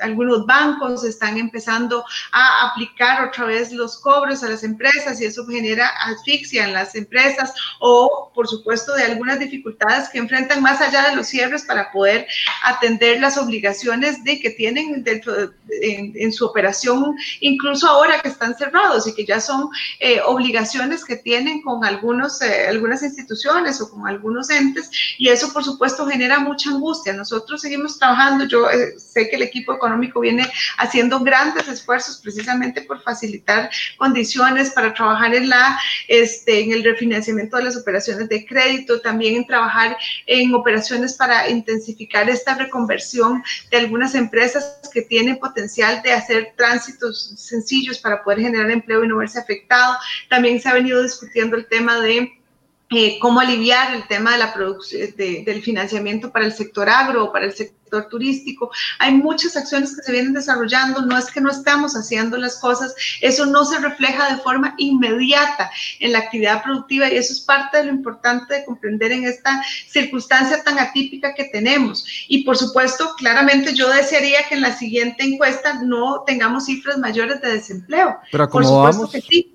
algunos bancos están empezando a aplicar otra vez los cobros a las empresas y eso genera asfixia en las empresas o por supuesto de algunas dificultades que enfrentan más allá de los cierres para poder atender las obligaciones de que tienen dentro de, en, en su operación incluso ahora que están cerrados y que ya son eh, obligaciones que tienen con algunos, eh, algunas instituciones o con algunos entes y eso por supuesto genera mucha angustia. Nosotros seguimos trabajando, yo eh, sé que el equipo económico viene haciendo grandes esfuerzos precisamente por facilitar condiciones para trabajar en, la, este, en el refinanciamiento de las operaciones de crédito, también en trabajar en operaciones para intensificar esta reconversión de algunas empresas que tienen potencial de hacer tránsitos sencillos para poder generar empleo y no verse afectado. También se ha venido discutiendo el tema de eh, cómo aliviar el tema de la producción, del financiamiento para el sector agro o para el sector turístico. Hay muchas acciones que se vienen desarrollando, no es que no estamos haciendo las cosas, eso no se refleja de forma inmediata en la actividad productiva y eso es parte de lo importante de comprender en esta circunstancia tan atípica que tenemos. Y por supuesto, claramente yo desearía que en la siguiente encuesta no tengamos cifras mayores de desempleo. Pero por supuesto vamos? que sí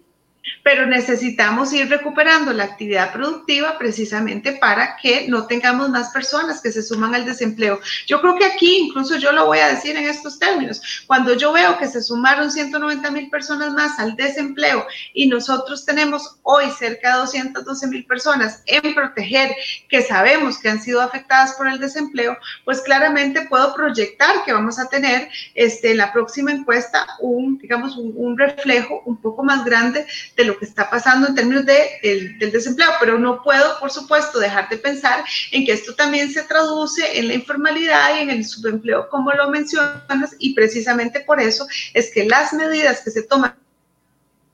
pero necesitamos ir recuperando la actividad productiva precisamente para que no tengamos más personas que se suman al desempleo. Yo creo que aquí, incluso yo lo voy a decir en estos términos, cuando yo veo que se sumaron 190 mil personas más al desempleo y nosotros tenemos hoy cerca de 212 mil personas en proteger que sabemos que han sido afectadas por el desempleo, pues claramente puedo proyectar que vamos a tener este, en la próxima encuesta un, digamos, un, un reflejo un poco más grande de lo que está pasando en términos de, el, del desempleo, pero no puedo, por supuesto, dejar de pensar en que esto también se traduce en la informalidad y en el subempleo, como lo mencionas, y precisamente por eso es que las medidas que se toman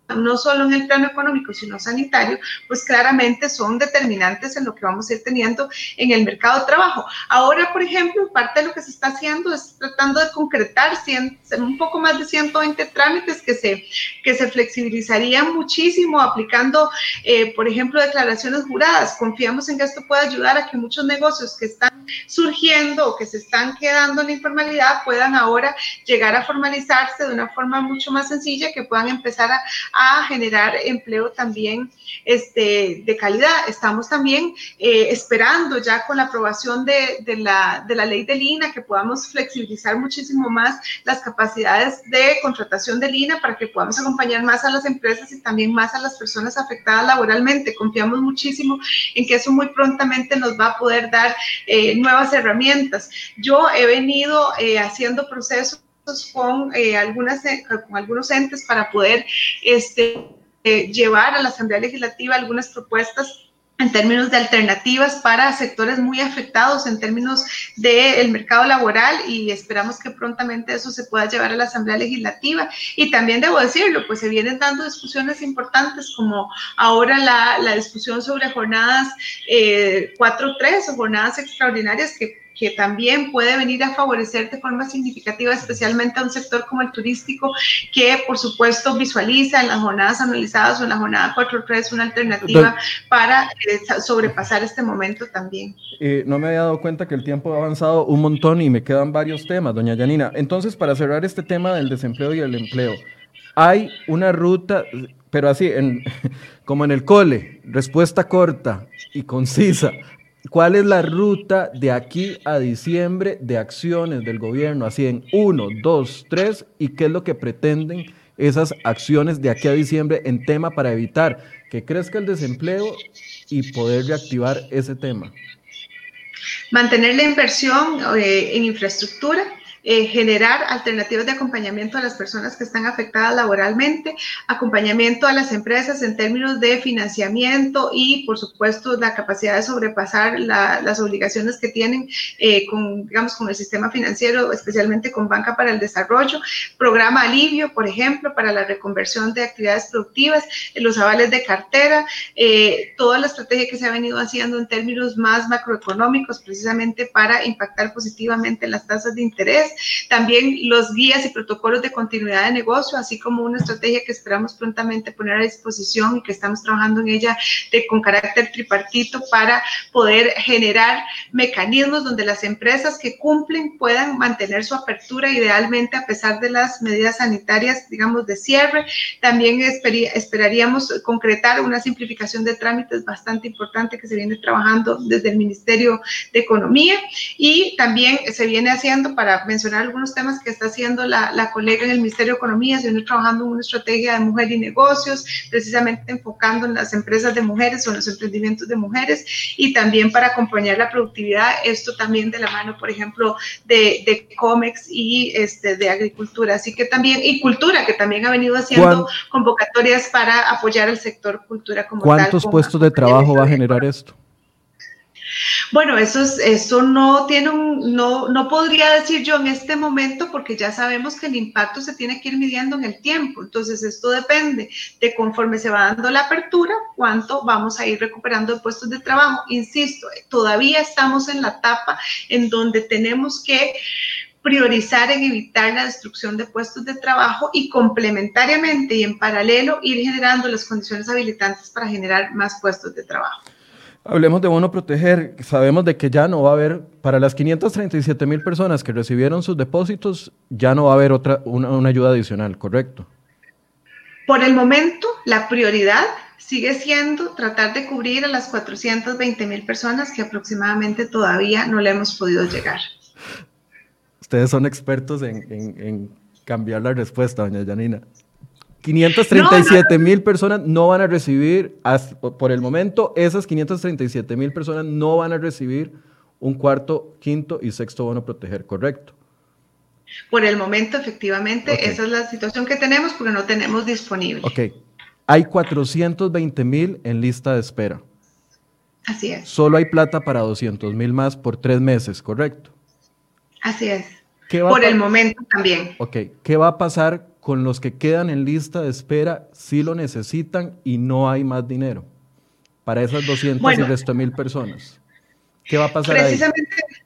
no solo en el plano económico, sino sanitario, pues claramente son determinantes en lo que vamos a ir teniendo en el mercado de trabajo. Ahora, por ejemplo, parte de lo que se está haciendo es tratando de concretar 100, un poco más de 120 trámites que se, que se flexibilizarían muchísimo aplicando, eh, por ejemplo, declaraciones juradas. Confiamos en que esto pueda ayudar a que muchos negocios que están surgiendo o que se están quedando en la informalidad puedan ahora llegar a formalizarse de una forma mucho más sencilla, que puedan empezar a, a generar empleo también este, de calidad. Estamos también eh, esperando ya con la aprobación de, de, la, de la ley de Lina que podamos flexibilizar muchísimo más las capacidades de contratación de Lina para que podamos acompañar más a las empresas y también más a las personas afectadas laboralmente. Confiamos muchísimo en que eso muy prontamente nos va a poder dar eh, nuevas herramientas. Yo he venido eh, haciendo procesos con, eh, algunas, con algunos entes para poder este, eh, llevar a la Asamblea Legislativa algunas propuestas en términos de alternativas para sectores muy afectados en términos del mercado laboral y esperamos que prontamente eso se pueda llevar a la Asamblea Legislativa. Y también debo decirlo, pues se vienen dando discusiones importantes como ahora la, la discusión sobre jornadas eh, 4-3 o jornadas extraordinarias que que también puede venir a favorecer de forma significativa, especialmente a un sector como el turístico, que por supuesto visualiza en las jornadas analizadas o en la jornada 4.3 una alternativa para eh, sobrepasar este momento también. Eh, no me había dado cuenta que el tiempo ha avanzado un montón y me quedan varios temas, doña Yanina. Entonces, para cerrar este tema del desempleo y el empleo, hay una ruta, pero así, en, como en el cole, respuesta corta y concisa ¿Cuál es la ruta de aquí a diciembre de acciones del gobierno? Así en uno, dos, tres, y qué es lo que pretenden esas acciones de aquí a diciembre en tema para evitar que crezca el desempleo y poder reactivar ese tema. Mantener la inversión eh, en infraestructura, eh, generar alternativas de acompañamiento a las personas que están afectadas laboralmente, acompañamiento a las empresas en términos de financiamiento y, por supuesto, la capacidad de sobrepasar las obligaciones que tienen eh, con, digamos, con el sistema financiero, especialmente con Banca para el Desarrollo, programa alivio, por ejemplo, para la reconversión de actividades productivas, los avales de cartera, eh, toda la estrategia que se ha venido haciendo en términos más macroeconómicos, precisamente para impactar positivamente en las tasas de interés, también los guías y protocolos de continuidad de negocio, así como una estrategia que esperamos prontamente poner a disposición y que estamos trabajando en ella de, con carácter tripartito para poder generar mecanismos donde las empresas que cumplen puedan mantener su apertura idealmente a pesar de las medidas sanitarias, digamos, de cierre. También esperaríamos concretar una simplificación de trámites bastante importante que se viene trabajando desde el Ministerio de Economía y también se viene haciendo para mencionar algunos temas que está haciendo la, la, colega en el Ministerio de Economía, se viene trabajando en una estrategia de mujer y negocios, precisamente enfocando en las empresas de mujeres o en los emprendimientos de mujeres y también para acompañar la productividad, esto también de la mano, por ejemplo, de, de COMEX y este, de agricultura, así que también, y cultura, que también ha venido haciendo convocatorias para apoyar al sector cultura como ¿Cuántos puestos de trabajo va a generar esto? Bueno, eso, es, eso no tiene un, no, no podría decir yo en este momento porque ya sabemos que el impacto se tiene que ir midiendo en el tiempo. Entonces, esto depende de conforme se va dando la apertura, cuánto vamos a ir recuperando puestos de trabajo. Insisto, todavía estamos en la etapa en donde tenemos que priorizar en evitar la destrucción de puestos de trabajo y complementariamente y en paralelo ir generando las condiciones habilitantes para generar más puestos de trabajo. Hablemos de bono proteger. Sabemos de que ya no va a haber, para las 537 mil personas que recibieron sus depósitos, ya no va a haber otra, una, ayuda adicional, ¿correcto? Por el momento, la prioridad sigue siendo tratar de cubrir a las 420 mil personas que aproximadamente todavía no le hemos podido llegar. Ustedes son expertos en, en cambiar la respuesta, doña Janina. 537 mil personas no van a recibir, por el momento, esas 537 mil personas no van a recibir un cuarto, quinto y sexto bono proteger, ¿correcto? Por el momento, efectivamente, esa es la situación que tenemos porque no tenemos disponible. Ok. Hay 420 mil en lista de espera. Así es. Solo hay plata para 200 mil más por tres meses, ¿correcto? Así es. por el momento también. Ok. ¿Qué va a pasar con los que quedan en lista de espera si lo necesitan y no hay más dinero para esas 200 y resto mil personas. ¿Qué va a pasar precisamente, ahí?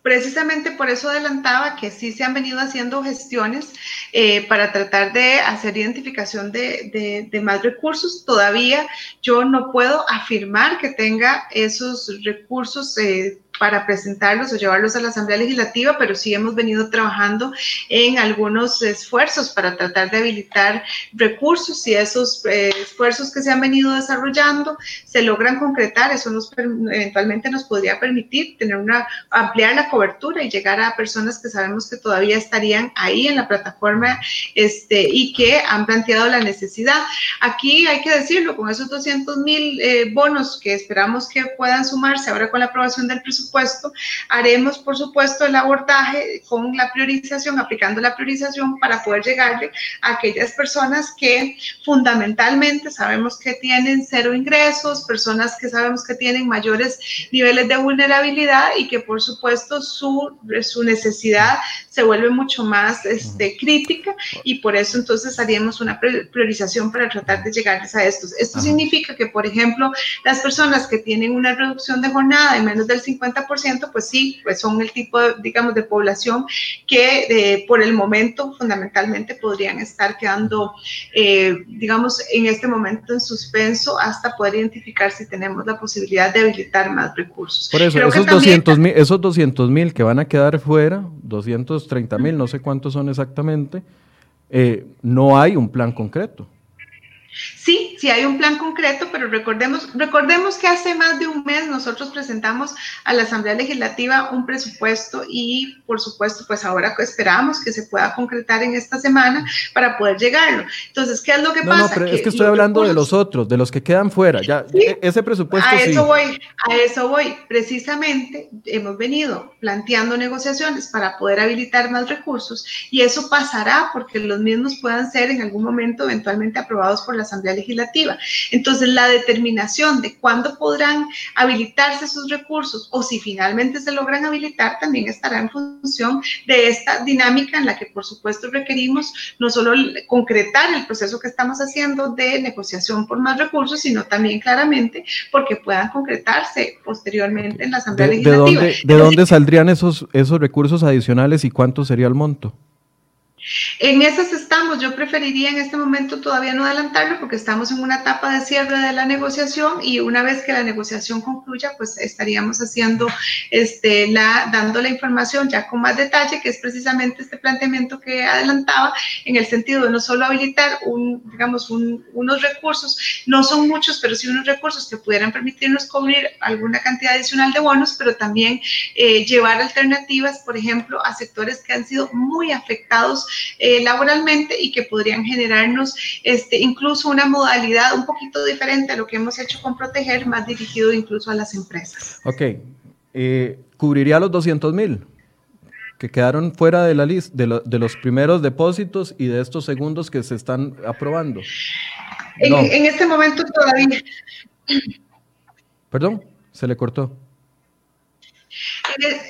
Precisamente por eso adelantaba que sí se han venido haciendo gestiones eh, para tratar de hacer identificación de, de, más recursos. Todavía yo no puedo afirmar que tenga esos recursos eh, para presentarlos o llevarlos a la Asamblea Legislativa, pero sí hemos venido trabajando en algunos esfuerzos para tratar de habilitar recursos y esos eh, esfuerzos que se han venido desarrollando se logran concretar, eso nos eventualmente nos podría permitir tener una ampliar la cobertura y llegar a personas que sabemos que todavía estarían ahí en la plataforma este, y que han planteado la necesidad. Aquí hay que decirlo, con esos 200 mil eh, bonos que esperamos que puedan sumarse ahora con la aprobación del presupuesto, presupuesto, haremos, por supuesto, el abordaje con la priorización, aplicando la priorización para poder llegarle a aquellas personas que fundamentalmente sabemos que tienen cero ingresos, personas que sabemos que tienen mayores niveles de vulnerabilidad y que, por supuesto, su, su necesidad se vuelve mucho más este, crítica y por eso entonces haríamos una priorización para tratar de llegarles a estos. Esto significa que, por ejemplo, las personas que tienen una reducción de jornada de menos del 50%, pues sí, pues son el tipo, de, digamos, de población que eh, por el momento fundamentalmente podrían estar quedando, eh, digamos, en este momento en suspenso hasta poder identificar si tenemos la posibilidad de habilitar más recursos. Por eso, esos, 200 mil, esos 200 mil que van a quedar fuera, 230 mil, no sé cuántos son exactamente, eh, no hay un plan concreto. Sí, sí hay un plan concreto, pero recordemos, recordemos que hace más de un mes nosotros presentamos a la Asamblea Legislativa un presupuesto y por supuesto pues ahora esperamos que se pueda concretar en esta semana para poder llegarlo. Entonces, ¿qué es lo que pasa? No, pero es que estoy hablando de los otros, de los que quedan fuera. Ya, e, ese presupuesto. A eso voy, a eso voy. Precisamente hemos venido planteando negociaciones para poder habilitar más recursos y eso pasará porque los mismos puedan ser en algún momento eventualmente aprobados por la Asamblea Legislativa. Entonces, la determinación de cuándo podrán habilitarse sus recursos o si finalmente se logran habilitar también estará en función de esta dinámica en la que, por supuesto, requerimos no solo concretar el proceso que estamos haciendo de negociación por más recursos, sino también claramente porque puedan concretarse posteriormente en la Asamblea Legislativa. ¿De, dónde, de dónde saldrían esos, esos recursos adicionales y cuánto sería el monto? En esas estamos. Yo preferiría en este momento todavía no adelantarlo porque estamos en una etapa de cierre de la negociación y una vez que la negociación concluya, pues estaríamos haciendo, este, la, dando la información ya con más detalle, que es precisamente este planteamiento que adelantaba en el sentido de no solo habilitar digamos, unos recursos, no son muchos, pero sí unos recursos que pudieran permitirnos cubrir alguna cantidad adicional de bonos, pero también eh, llevar alternativas, por ejemplo, a sectores que han sido muy afectados eh, laboralmente y que podrían generarnos este, incluso una modalidad un poquito diferente a lo que hemos hecho con Proteger, más dirigido incluso a las empresas. Ok, eh, ¿cubriría los 200 mil? que quedaron fuera de la lista de, de, los primeros depósitos y de estos segundos que se están aprobando. En, en este momento todavía. Perdón, se le cortó.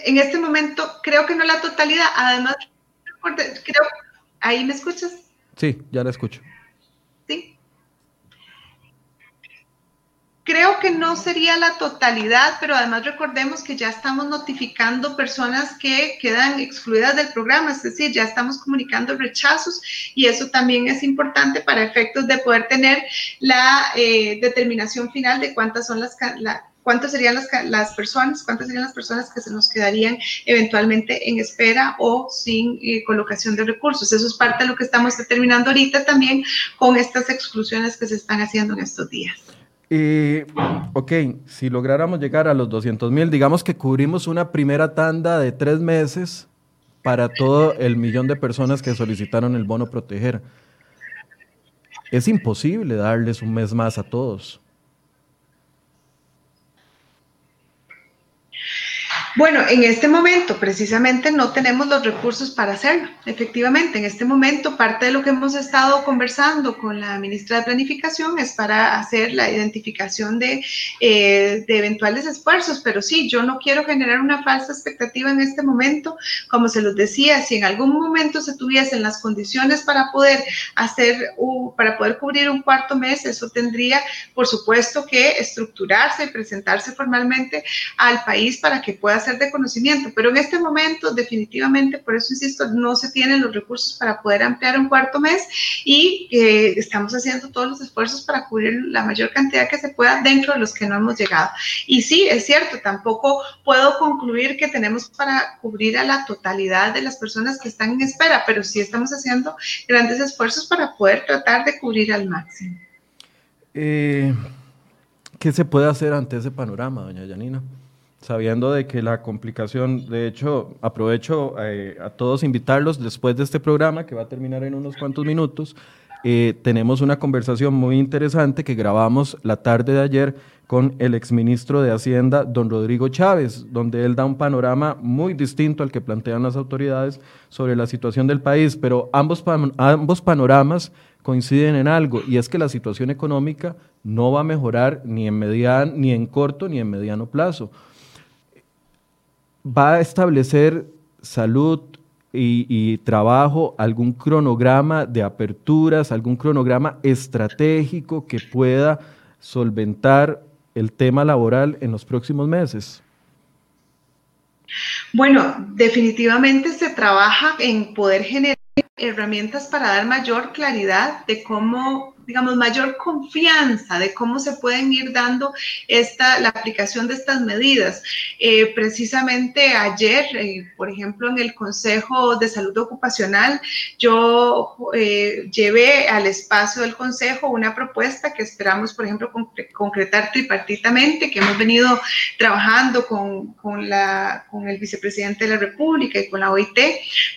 En, este momento creo que no la totalidad, además creo ¿Ahí me escuchas? Sí, ya la escucho. Sí. Creo que no sería la totalidad, pero además recordemos que ya estamos notificando personas que quedan excluidas del programa, es decir, ya estamos comunicando rechazos y eso también es importante para efectos de poder tener la eh, determinación final de cuántas son las, la, cuántas serían las, las, personas, cuántas serían las personas que se nos quedarían eventualmente en espera o sin eh, colocación de recursos. Eso es parte de lo que estamos determinando ahorita también con estas exclusiones que se están haciendo en estos días. Eh, ok, si lográramos llegar a los 200 mil, digamos que cubrimos una primera tanda de tres meses para todo el millón de personas que solicitaron el bono proteger. Es imposible darles un mes más a todos. Bueno, en este momento precisamente no tenemos los recursos para hacerlo. Efectivamente, en este momento parte de lo que hemos estado conversando con la ministra de Planificación es para hacer la identificación de, eh, de eventuales esfuerzos, pero sí, yo no quiero generar una falsa expectativa en este momento. Como se los decía, si en algún momento se tuviesen las condiciones para poder hacer, para poder cubrir un cuarto mes, eso tendría, por supuesto, que estructurarse y presentarse formalmente al país para que pueda ser de conocimiento, pero en este momento definitivamente, por eso insisto, no se tienen los recursos para poder ampliar un cuarto mes y estamos haciendo todos los esfuerzos para cubrir la mayor cantidad que se pueda dentro de los que no hemos llegado. Y sí, es cierto, tampoco puedo concluir que tenemos para cubrir a la totalidad de las personas que están en espera, pero sí estamos haciendo grandes esfuerzos para poder tratar de cubrir al máximo. Eh, ¿Qué se puede hacer ante ese panorama, doña Yanina? Sabiendo de que la complicación, de hecho, aprovecho eh, a todos invitarlos después de este programa, que va a terminar en unos cuantos minutos, eh, tenemos una conversación muy interesante que grabamos la tarde de ayer con el exministro de Hacienda, don Rodrigo Chávez, donde él da un panorama muy distinto al que plantean las autoridades sobre la situación del país, pero ambos, ambos panoramas coinciden en algo, y es que la situación económica no va a mejorar ni en, mediano, ni en corto ni en mediano plazo. Va a establecer salud y, trabajo algún cronograma de aperturas, algún cronograma estratégico que pueda solventar el tema laboral en los próximos meses? Bueno, definitivamente se trabaja en poder generar herramientas para dar mayor claridad de cómo digamos, mayor confianza de cómo se pueden ir dando esta, la aplicación de estas medidas. Eh, precisamente ayer, eh, por ejemplo, en el Consejo de Salud Ocupacional, yo eh, llevé al espacio del Consejo una propuesta que esperamos, por ejemplo, concretar tripartitamente, que hemos venido trabajando con, con, la, con el vicepresidente de la República y con la OIT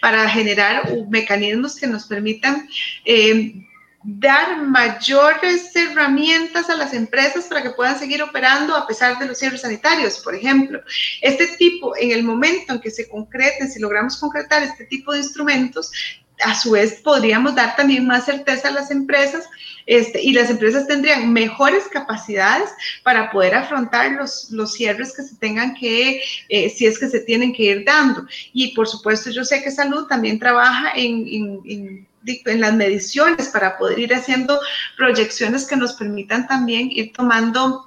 para generar mecanismos que nos permitan dar mayores herramientas a las empresas para que puedan seguir operando a pesar de los cierres sanitarios, por ejemplo. Este tipo, en el momento en que se concreten, si logramos concretar este tipo de instrumentos, a su vez podríamos dar también más certeza a las empresas este, y las empresas tendrían mejores capacidades para poder afrontar los, los cierres que se tengan que, eh, si es que se tienen que ir dando. Y por supuesto, yo sé que salud también trabaja en, las mediciones para poder ir haciendo proyecciones que nos permitan también ir tomando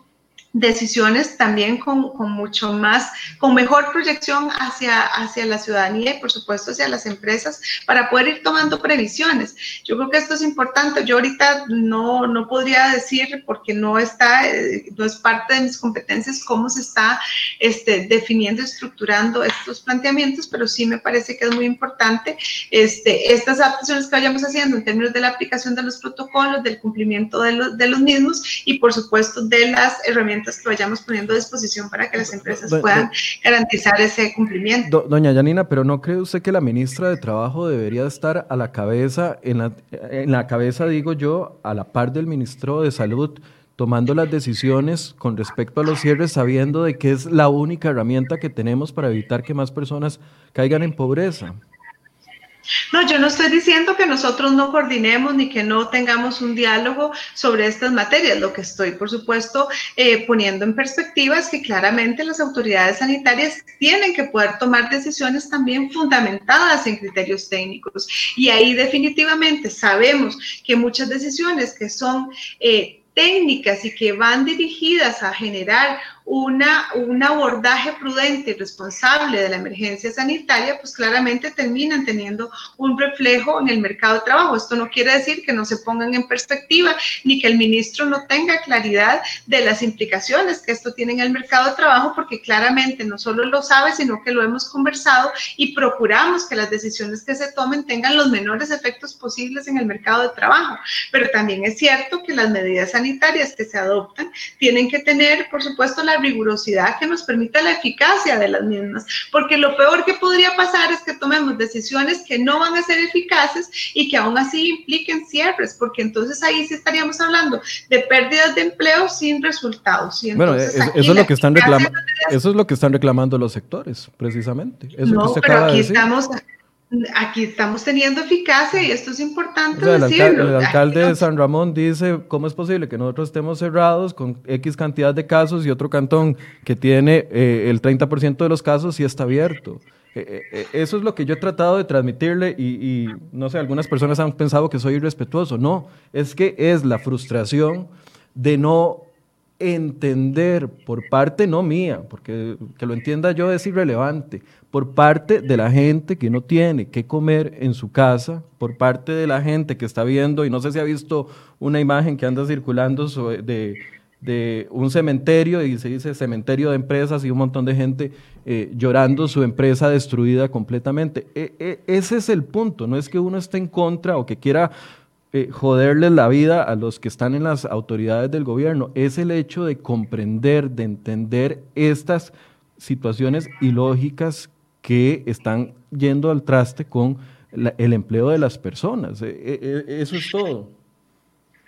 decisiones también con, con, mucho más, con mejor proyección hacia, hacia la ciudadanía y por supuesto hacia las empresas para poder ir tomando previsiones. Yo creo que esto es importante. Yo ahorita no, no podría decir porque no está, eh, no es parte de mis competencias cómo se está este, definiendo, estructurando estos planteamientos, pero sí me parece que es muy importante este, estas adaptaciones que vayamos haciendo en términos de la aplicación de los protocolos, del cumplimiento de los, de los mismos y por supuesto de las herramientas que vayamos poniendo a disposición para que las empresas puedan garantizar ese cumplimiento. doña Yanina, pero ¿no cree usted que la ministra de Trabajo debería estar a la cabeza, en la, en la cabeza digo yo, a la par del ministro de Salud? tomando las decisiones con respecto a los cierres, sabiendo de que es la única herramienta que tenemos para evitar que más personas caigan en pobreza. No, yo no estoy diciendo que nosotros no coordinemos ni que no tengamos un diálogo sobre estas materias. Lo que estoy, por supuesto, eh, poniendo en perspectiva es que claramente las autoridades sanitarias tienen que poder tomar decisiones también fundamentadas en criterios técnicos. Y ahí definitivamente sabemos que muchas decisiones que son... Eh, técnicas y que van dirigidas a generar una, un abordaje prudente y responsable de la emergencia sanitaria, pues claramente terminan teniendo un reflejo en el mercado de trabajo. Esto no quiere decir que no se pongan en perspectiva ni que el ministro no tenga claridad de las implicaciones que esto tiene en el mercado de trabajo, porque claramente no solo lo sabe, sino que lo hemos conversado y procuramos que las decisiones que se tomen tengan los menores efectos posibles en el mercado de trabajo. Pero también es cierto que las medidas sanitarias que se adoptan tienen que tener, por supuesto, la rigurosidad que nos permita la eficacia de las mismas, porque lo peor que podría pasar es que tomemos decisiones que no van a ser eficaces y que aún así impliquen cierres, porque entonces ahí sí estaríamos hablando de pérdidas de empleo sin resultados. bueno, eso, es lo que están reclamando, eso es lo que están reclamando los sectores, precisamente. Eso no, pero aquí estamos Aquí estamos teniendo eficacia y esto es importante el decirlo. el alcalde de San Ramón dice, ¿cómo es posible que nosotros estemos cerrados con X cantidad de casos y otro cantón que tiene eh, el 30% de los casos y está abierto? Eh, eh, eso es lo que yo he tratado de transmitirle y, y, no sé, algunas personas han pensado que soy irrespetuoso. No, es que es la frustración de no entender por parte no mía, porque que lo entienda yo es irrelevante, por parte de la gente que no tiene que comer en su casa, por parte de la gente que está viendo, y no sé si ha visto una imagen que anda circulando de, de un cementerio, y se dice cementerio de empresas, y un montón de gente eh, llorando su empresa destruida completamente. E, e, ese es el punto, no es que uno esté en contra o que quiera eh, joderles la vida a los que están en las autoridades del gobierno, es el hecho de comprender, de entender estas situaciones ilógicas que están yendo al traste con el empleo de las personas. Eh, eh, eso es todo.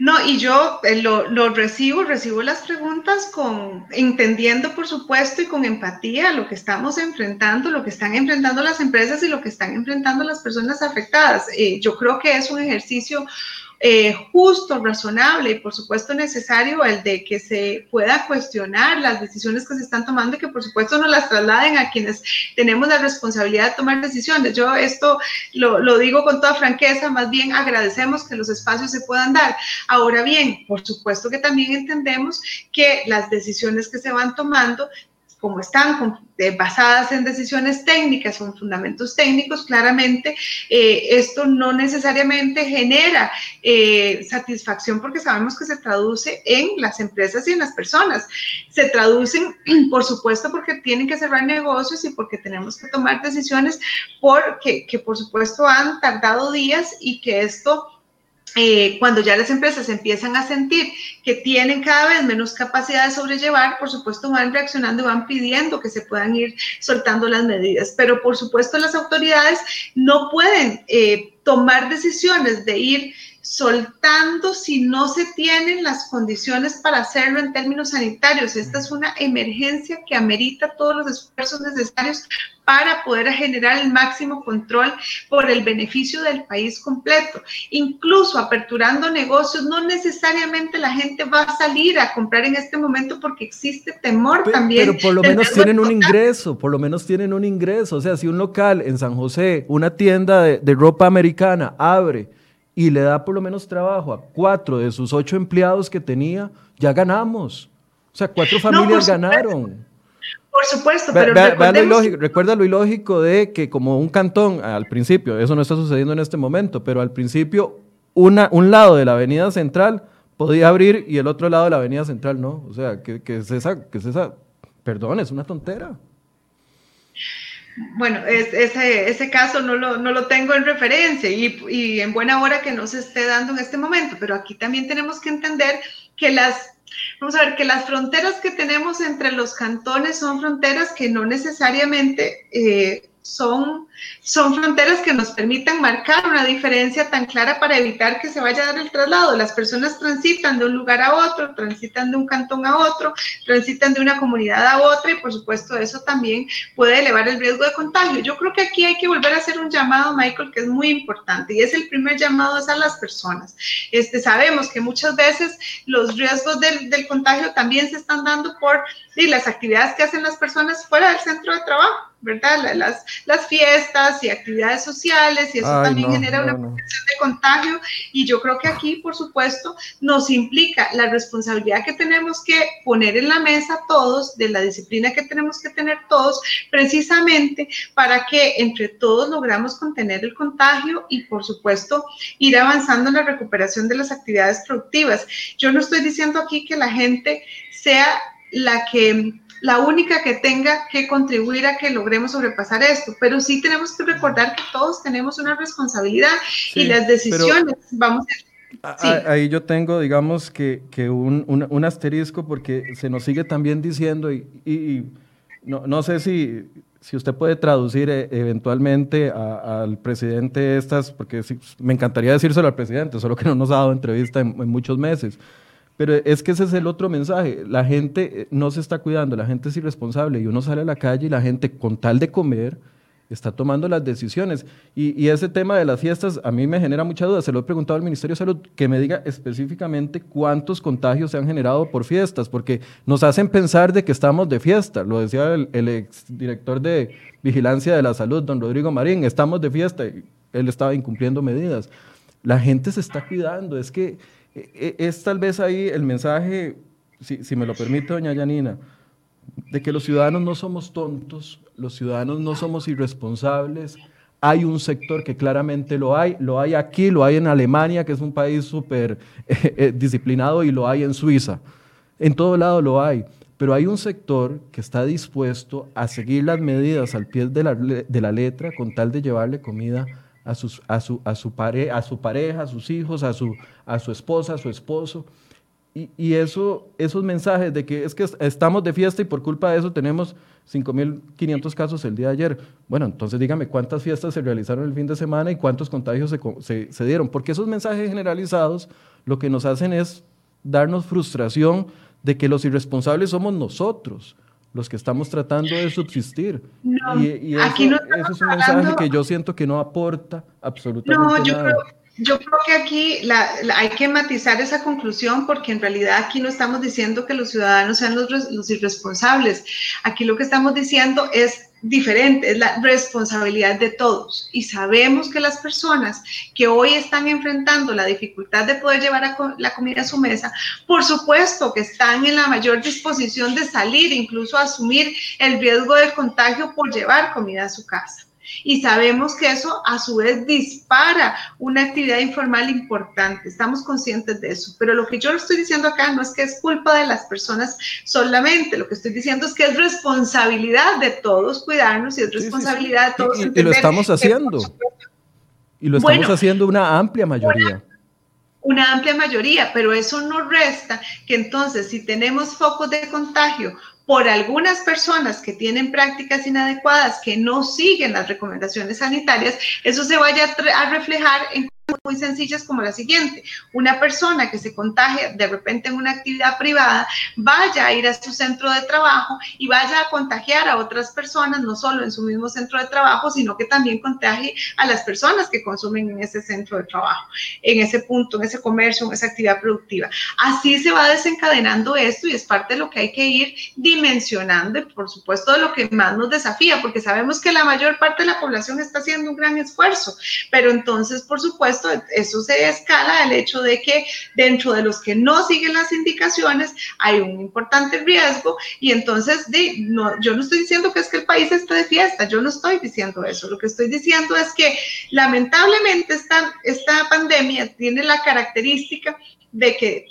No, y yo eh, lo, lo, recibo, recibo las preguntas con, entendiendo por supuesto y con empatía lo que estamos enfrentando, lo que están enfrentando las empresas y lo que están enfrentando las personas afectadas. Eh, yo creo que es un ejercicio eh, justo, razonable y por supuesto necesario el de que se pueda cuestionar las decisiones que se están tomando y que por supuesto no las trasladen a quienes tenemos la responsabilidad de tomar decisiones. Yo esto lo, lo digo con toda franqueza, más bien agradecemos que los espacios se puedan dar. Ahora bien, por supuesto que también entendemos que las decisiones que se van tomando como están eh, basadas en decisiones técnicas en fundamentos técnicos, claramente eh, esto no necesariamente genera eh, satisfacción porque sabemos que se traduce en las empresas y en las personas. Se traducen, por supuesto, porque tienen que cerrar negocios y porque tenemos que tomar decisiones porque, que por supuesto han tardado días y que esto eh, cuando ya las empresas empiezan a sentir que tienen cada vez menos capacidad de sobrellevar, por supuesto van reaccionando y van pidiendo que se puedan ir soltando las medidas. Pero por supuesto las autoridades no pueden eh, tomar decisiones de ir soltando si no se tienen las condiciones para hacerlo en términos sanitarios. Esta es una emergencia que amerita todos los esfuerzos necesarios para poder generar el máximo control por el beneficio del país completo. Incluso aperturando negocios, no necesariamente la gente va a salir a comprar en este momento porque existe temor también. Pero por lo menos tienen un ingreso, por lo menos tienen un ingreso. O sea, si un local en San José, una tienda de, de ropa americana abre, y le da por lo menos trabajo a cuatro de sus ocho empleados que tenía, ya ganamos. O sea, cuatro familias ganaron. Por supuesto, pero recuerda lo ilógico de que como un cantón, al principio, eso no está sucediendo en este momento, pero al principio una, un lado de la avenida central podía abrir y el otro lado de la avenida central no. O sea, que, que es esa, que es esa, perdón, es una tontera. Bueno, ese, ese caso no lo, no lo tengo en referencia y, y en buena hora que no se esté dando en este momento, pero aquí también tenemos que entender que las Vamos a ver que las fronteras que tenemos entre los cantones son fronteras que no necesariamente eh, son, son fronteras que nos permitan marcar una diferencia tan clara para evitar que se vaya a dar el traslado. Las personas transitan de un lugar a otro, transitan de un cantón a otro, transitan de una comunidad a otra y por supuesto eso también puede elevar el riesgo de contagio. Yo creo que aquí hay que volver a hacer un llamado, Michael, que es muy importante y es el primer llamado a las personas. Este, sabemos que muchas veces los riesgos del, del contagio también se están dando por y las actividades que hacen las personas fuera del centro de trabajo. ¿verdad? Las, las fiestas y actividades sociales y eso también genera una protección de contagio y yo creo que aquí, por supuesto, nos implica la responsabilidad que tenemos que poner en la mesa todos, de la disciplina que tenemos que tener todos, precisamente para que entre todos logramos contener el contagio y, por supuesto, ir avanzando en la recuperación de las actividades productivas. Yo no estoy diciendo aquí que la gente sea la que la única que tenga que contribuir a que logremos sobrepasar esto, pero sí tenemos que recordar que todos tenemos una responsabilidad y las decisiones vamos a... Ahí yo tengo, digamos, que, que un, un, asterisco porque se nos sigue también diciendo, y, y, no, no, sé si, si usted puede traducir eh, eventualmente al presidente estas, porque me encantaría decírselo al presidente, solo que no nos ha dado entrevista en muchos meses. Pero es que ese es el otro mensaje. La gente eh, no se está cuidando, la gente es irresponsable y uno sale a la calle y la gente con tal de comer está tomando las decisiones. Y, ese tema de las fiestas a mí me genera mucha duda. Se lo he preguntado al Ministerio de Salud que me diga específicamente cuántos contagios se han generado por fiestas, porque nos hacen pensar de que estamos de fiesta. Lo decía el, el exdirector de Vigilancia de la Salud, don Rodrigo Marín, estamos de fiesta. Él estaba incumpliendo medidas. La gente se está cuidando. Es que es tal vez ahí el mensaje, si, me lo permite doña Yanina, de que los ciudadanos no somos tontos, los ciudadanos no somos irresponsables. Hay un sector que claramente lo hay, lo hay aquí, lo hay en Alemania, que es un país súper eh, eh, disciplinado, y lo hay en Suiza. En todo lado lo hay, pero hay un sector que está dispuesto a seguir las medidas al pie de la, de la letra con tal de llevarle comida a, sus, a, su, a, su pare, a su pareja, a sus hijos, a su, a su esposa, a su esposo. Y, eso, esos mensajes de que es que estamos de fiesta y por culpa de eso tenemos 5.500 casos el día de ayer. Bueno, entonces dígame cuántas fiestas se realizaron el fin de semana y cuántos contagios se, se dieron. Porque esos mensajes generalizados lo que nos hacen es darnos frustración de que los irresponsables somos nosotros los que estamos tratando de subsistir. y, eso, es un mensaje que yo siento que no aporta absolutamente no, yo nada. Creo, yo creo que aquí hay que matizar esa conclusión porque en realidad aquí no estamos diciendo que los ciudadanos sean los, los irresponsables. Aquí lo que estamos diciendo es diferente, es la responsabilidad de todos. Y sabemos que las personas que hoy están enfrentando la dificultad de poder llevar la comida a su mesa, por supuesto que están en la mayor disposición de salir, incluso asumir el riesgo del contagio por llevar comida a su casa. Y sabemos que eso a su vez dispara una actividad informal importante. Estamos conscientes de eso. Pero lo que yo estoy diciendo acá no es que es culpa de las personas solamente. Lo que estoy diciendo es que es responsabilidad de todos cuidarnos y es responsabilidad de todos. Y, lo estamos haciendo. y lo estamos haciendo una amplia mayoría una amplia mayoría, pero eso no resta que entonces si tenemos focos de contagio por algunas personas que tienen prácticas inadecuadas, que no siguen las recomendaciones sanitarias, eso se vaya a reflejar en muy sencillas como la siguiente. Una persona que se contagie de repente en una actividad privada, vaya a ir a su centro de trabajo y vaya a contagiar a otras personas, no solo en su mismo centro de trabajo, sino que también contagie a las personas que consumen en ese centro de trabajo, en ese punto, en ese comercio, en esa actividad productiva. Así se va desencadenando esto y es parte de lo que hay que ir dimensionando y por supuesto de lo que más nos desafía, porque sabemos que la mayor parte de la población está haciendo un gran esfuerzo, pero entonces, por supuesto, eso se escala al hecho de que dentro de los que no siguen las indicaciones hay un importante riesgo y entonces no, yo no estoy diciendo que es que el país esté de fiesta, yo no estoy diciendo eso, lo que estoy diciendo es que lamentablemente esta, esta pandemia tiene la característica de que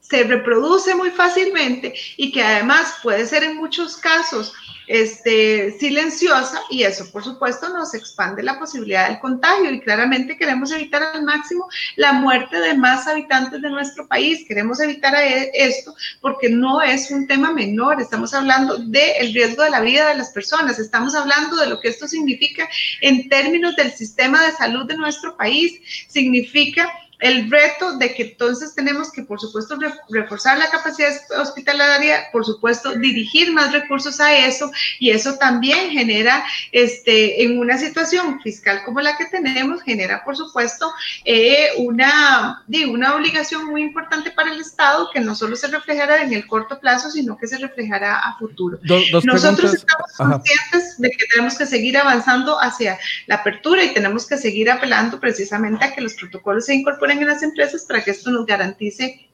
se reproduce muy fácilmente y que además puede ser en muchos casos este, silenciosa y eso por supuesto nos expande la posibilidad del contagio y claramente queremos evitar al máximo la muerte de más habitantes de nuestro país. Queremos evitar e, esto porque no es un tema menor, estamos hablando del riesgo de la vida de las personas, estamos hablando de lo que esto significa en términos del sistema de salud de nuestro país, significa el reto de que entonces tenemos que, por supuesto, reforzar la capacidad hospitalaria, por supuesto, dirigir más recursos a eso y eso también genera, este, en una situación fiscal como la que tenemos, genera, por supuesto, eh, una, una obligación muy importante para el Estado que no solo se reflejará en el corto plazo, sino que se reflejará a futuro. Nosotros estamos conscientes de que tenemos que seguir avanzando hacia la apertura y tenemos que seguir apelando precisamente a que los protocolos se incorporen en las empresas para que esto nos garantice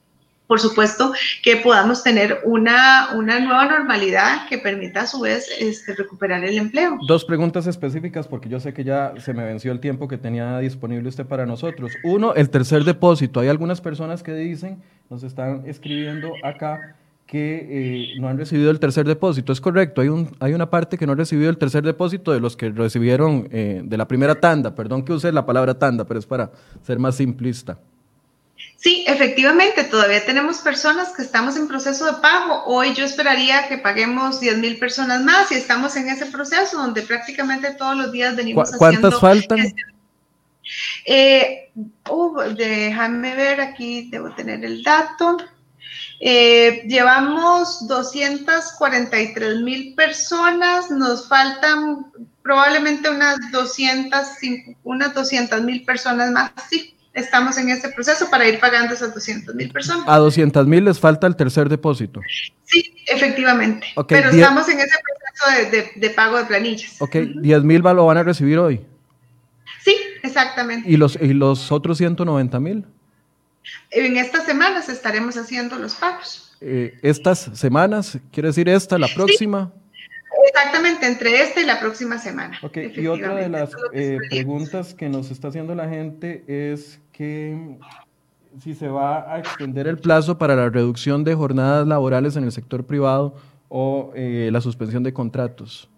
por supuesto, que podamos tener una, una nueva normalidad que permita a su vez este, recuperar el empleo. Dos preguntas específicas porque yo sé que ya se me venció el tiempo que tenía disponible usted para nosotros. Uno, el tercer depósito. Hay algunas personas que dicen, nos están escribiendo acá, que eh, no han recibido el tercer depósito. Es correcto, hay, un, hay una parte que no ha recibido el tercer depósito de los que recibieron eh, de la primera tanda. Perdón que use la palabra tanda, pero es para ser más simplista. Sí, efectivamente, todavía tenemos personas que estamos en proceso de pago. Hoy yo esperaría que paguemos 10 mil personas más y estamos en ese proceso donde prácticamente todos los días venimos ¿Cuántas faltan? Eh, uh, déjame ver, aquí debo tener el dato. Eh, llevamos 243 mil personas, nos faltan probablemente unas 200 unas 200 mil personas más. Sí, estamos en este proceso para ir pagando esas 200 mil personas. A 200 mil les falta el tercer depósito. Sí, efectivamente. Pero estamos en ese proceso de, pago de planillas. Ok, 10 mil lo van a recibir hoy. Sí, exactamente. ¿Y los, y los otros 190 mil? En estas semanas estaremos haciendo los pagos. Eh, ¿Estas semanas? ¿Quiere decir esta, la próxima? Exactamente, entre esta y la próxima semana. Ok, y otra de las eh, preguntas que nos está haciendo la gente es que si se va a extender el plazo para la reducción de jornadas laborales en el sector privado o eh, la suspensión de contratos.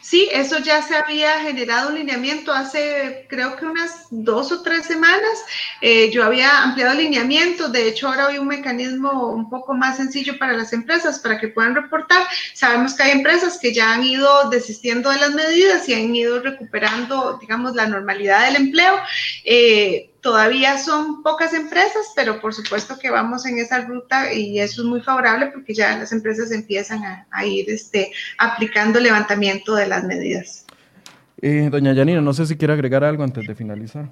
Sí, eso ya se había generado un lineamiento hace creo que unas dos o tres semanas. Eh, yo había ampliado el lineamiento, de hecho ahora hay un mecanismo un poco más sencillo para las empresas para que puedan reportar. Sabemos que hay empresas que ya han ido desistiendo de las medidas y han ido recuperando, digamos, la normalidad del empleo. Eh, todavía son pocas empresas, pero por supuesto que vamos en esa ruta y eso es muy favorable porque ya las empresas empiezan a, ir este, aplicando levantamiento de las medidas. Eh, doña Yanina, no sé si quiere agregar algo antes de finalizar.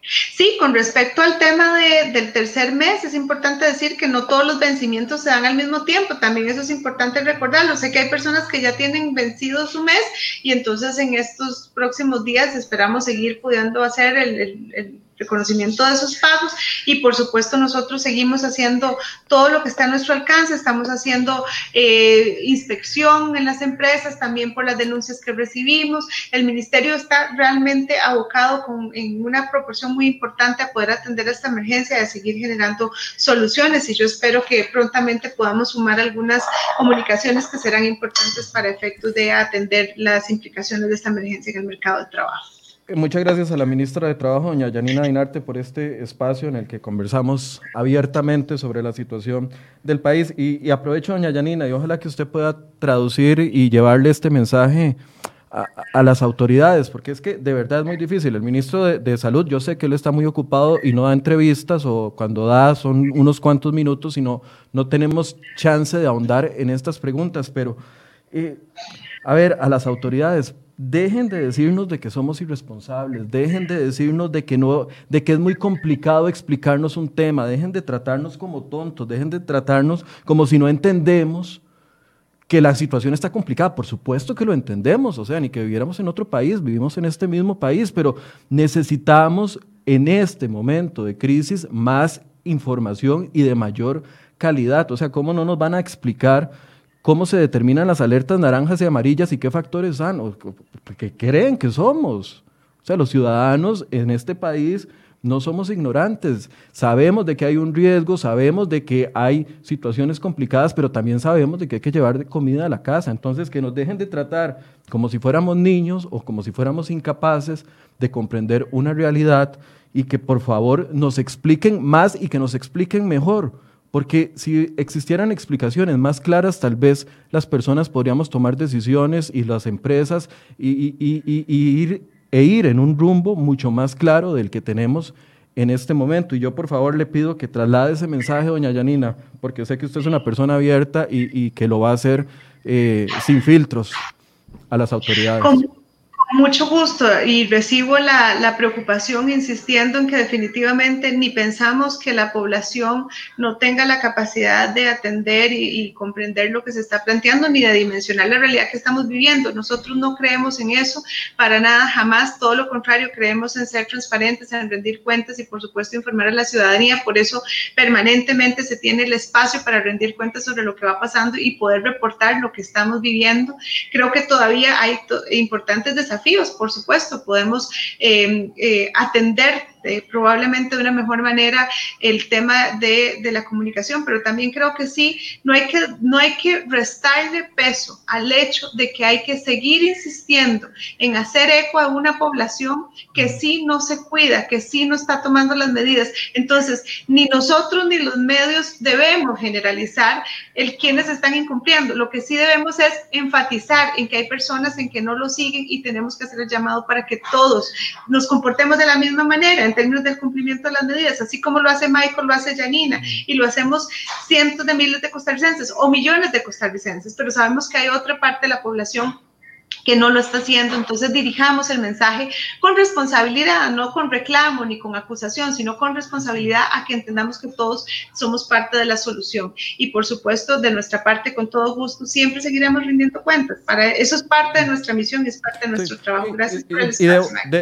Sí, con respecto al tema del tercer mes, es importante decir que no todos los vencimientos se dan al mismo tiempo. También eso es importante recordarlo. Sé que hay personas que ya tienen vencido su mes y entonces en estos próximos días esperamos seguir pudiendo hacer el reconocimiento de esos pagos. Y por supuesto nosotros seguimos haciendo todo lo que está a nuestro alcance, estamos haciendo eh, inspección en las empresas también por las denuncias que recibimos, el ministerio está realmente abocado con, en una proporción muy importante a poder atender esta emergencia y a seguir generando soluciones. Y yo espero que prontamente podamos sumar algunas comunicaciones que serán importantes para efectos de atender las implicaciones de esta emergencia en el mercado de trabajo. Muchas gracias a la ministra de Trabajo, doña Yanina Dinarte, por este espacio en el que conversamos abiertamente sobre la situación del país. Y, aprovecho, doña Yanina, y ojalá que usted pueda traducir y llevarle este mensaje a, las autoridades, porque es que de verdad es muy difícil. El ministro de, Salud, yo sé que él está muy ocupado y no da entrevistas o cuando da son unos cuantos minutos y no, no tenemos chance de ahondar en estas preguntas, pero eh, a ver, a las autoridades, dejen de decirnos de que somos irresponsables, dejen de decirnos de que, no, de que es muy complicado explicarnos un tema, dejen de tratarnos como tontos, dejen de tratarnos como si no entendemos que la situación está complicada. Por supuesto que lo entendemos, o sea, ni que viviéramos en otro país, vivimos en este mismo país, pero necesitamos en este momento de crisis más información y de mayor calidad. O sea, ¿cómo no nos van a explicar? Cómo se determinan las alertas naranjas y amarillas y qué factores son, qué creen que somos. O sea, los ciudadanos en este país no somos ignorantes, sabemos de que hay un riesgo, sabemos de que hay situaciones complicadas, pero también sabemos de que hay que llevar comida a la casa. Entonces, que nos dejen de tratar como si fuéramos niños o como si fuéramos incapaces de comprender una realidad y que por favor nos expliquen más y que nos expliquen mejor porque si existieran explicaciones más claras, tal vez las personas podríamos tomar decisiones y las empresas y, ir, e ir en un rumbo mucho más claro del que tenemos en este momento. Y yo por favor le pido que traslade ese mensaje, doña Yanina, porque sé que usted es una persona abierta y, que lo va a hacer eh, sin filtros a las autoridades mucho gusto y recibo la, preocupación insistiendo en que definitivamente ni pensamos que la población no tenga la capacidad de atender y, comprender lo que se está planteando ni de dimensionar la realidad que estamos viviendo. Nosotros no creemos en eso para nada, jamás, todo lo contrario, creemos en ser transparentes, en rendir cuentas y por supuesto informar a la ciudadanía. Por eso permanentemente se tiene el espacio para rendir cuentas sobre lo que va pasando y poder reportar lo que estamos viviendo. Creo que todavía hay importantes desafíos por supuesto, podemos eh, eh, atender eh, probablemente de una mejor manera el tema de, de, la comunicación, pero también creo que sí, no hay que, no hay que restarle peso al hecho de que hay que seguir insistiendo en hacer eco a una población que sí no se cuida, que sí no está tomando las medidas. Entonces, ni nosotros ni los medios debemos generalizar el quienes están incumpliendo. Lo que sí debemos es enfatizar en que hay personas en que no lo siguen y tenemos que hacer el llamado para que todos nos comportemos de la misma manera en términos del cumplimiento de las medidas, así como lo hace Michael, lo hace Janina, y lo hacemos cientos de miles de costarricenses o millones de costarricenses, pero sabemos que hay otra parte de la población que no lo está haciendo. Entonces dirijamos el mensaje con responsabilidad, no con reclamo ni con acusación, sino con responsabilidad a que entendamos que todos somos parte de la solución. Y por supuesto, de nuestra parte, con todo gusto, siempre seguiremos rindiendo cuentas. Para eso es parte de nuestra misión y es parte de nuestro trabajo. Gracias por el. Y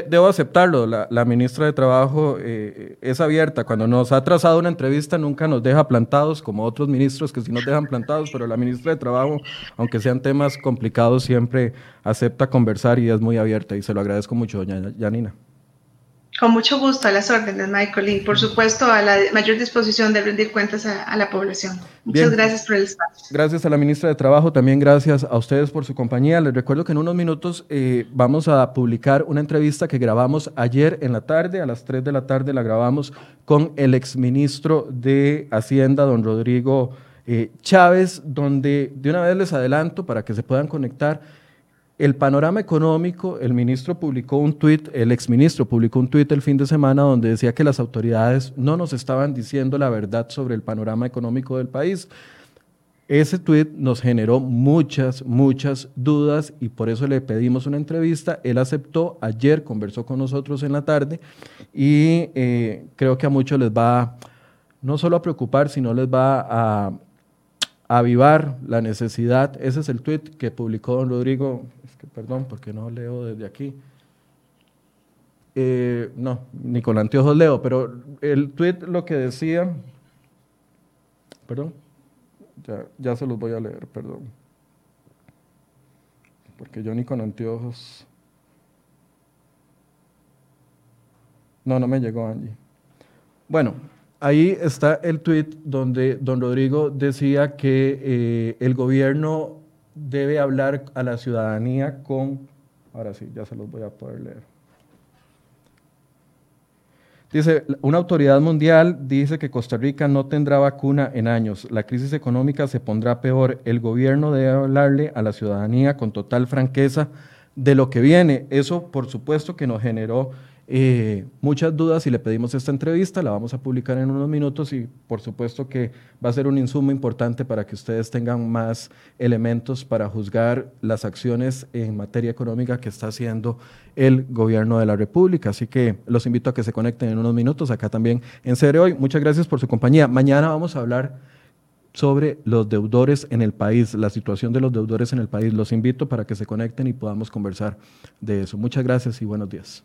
debo, aceptarlo, la, ministra de Trabajo eh, es abierta. Cuando nos ha trazado una entrevista, nunca nos deja plantados, como otros ministros que sí nos dejan plantados, pero la ministra de Trabajo, aunque sean temas complicados, siempre acepta conversar y es muy abierta y se lo agradezco mucho, doña Yanina. Con mucho gusto, a las órdenes, Michael, y por supuesto a la mayor disposición de rendir cuentas a, la población. Muchas gracias por el espacio. Gracias a la ministra de Trabajo, también gracias a ustedes por su compañía. Les recuerdo que en unos minutos eh, vamos a publicar una entrevista que grabamos ayer en la tarde, a las 3 de la tarde la grabamos con el exministro de Hacienda, don Rodrigo eh, Chávez, donde de una vez les adelanto para que se puedan conectar el panorama económico, el ministro publicó un tuit, el exministro publicó un tuit el fin de semana donde decía que las autoridades no nos estaban diciendo la verdad sobre el panorama económico del país. Ese tuit nos generó muchas, muchas dudas y por eso le pedimos una entrevista. Él aceptó, ayer conversó con nosotros en la tarde y eh, creo que a muchos les va no solo a preocupar, sino les va a, avivar la necesidad. Ese es el tuit que publicó don Rodrigo perdón, porque no leo desde aquí. Eh, no, ni con anteojos leo, pero el tweet lo que decía, perdón, ya, ya se los voy a leer, perdón, porque yo ni con anteojos, no, no me llegó Angie. Bueno, ahí está el tweet donde don Rodrigo decía que eh, el gobierno debe hablar a la ciudadanía con, ahora sí, ya se los voy a poder leer. Dice, una autoridad mundial dice que Costa Rica no tendrá vacuna en años. La crisis económica se pondrá peor. El gobierno debe hablarle a la ciudadanía con total franqueza de lo que viene. Eso, por supuesto, que nos generó eh, muchas dudas y le pedimos esta entrevista, la vamos a publicar en unos minutos y por supuesto que va a ser un insumo importante para que ustedes tengan más elementos para juzgar las acciones en materia económica que está haciendo el gobierno de la República. Así que los invito a que se conecten en unos minutos acá también en Cere Hoy. Muchas gracias por su compañía. Mañana vamos a hablar sobre los deudores en el país, la situación de los deudores en el país. Los invito para que se conecten y podamos conversar de eso. Muchas gracias y buenos días.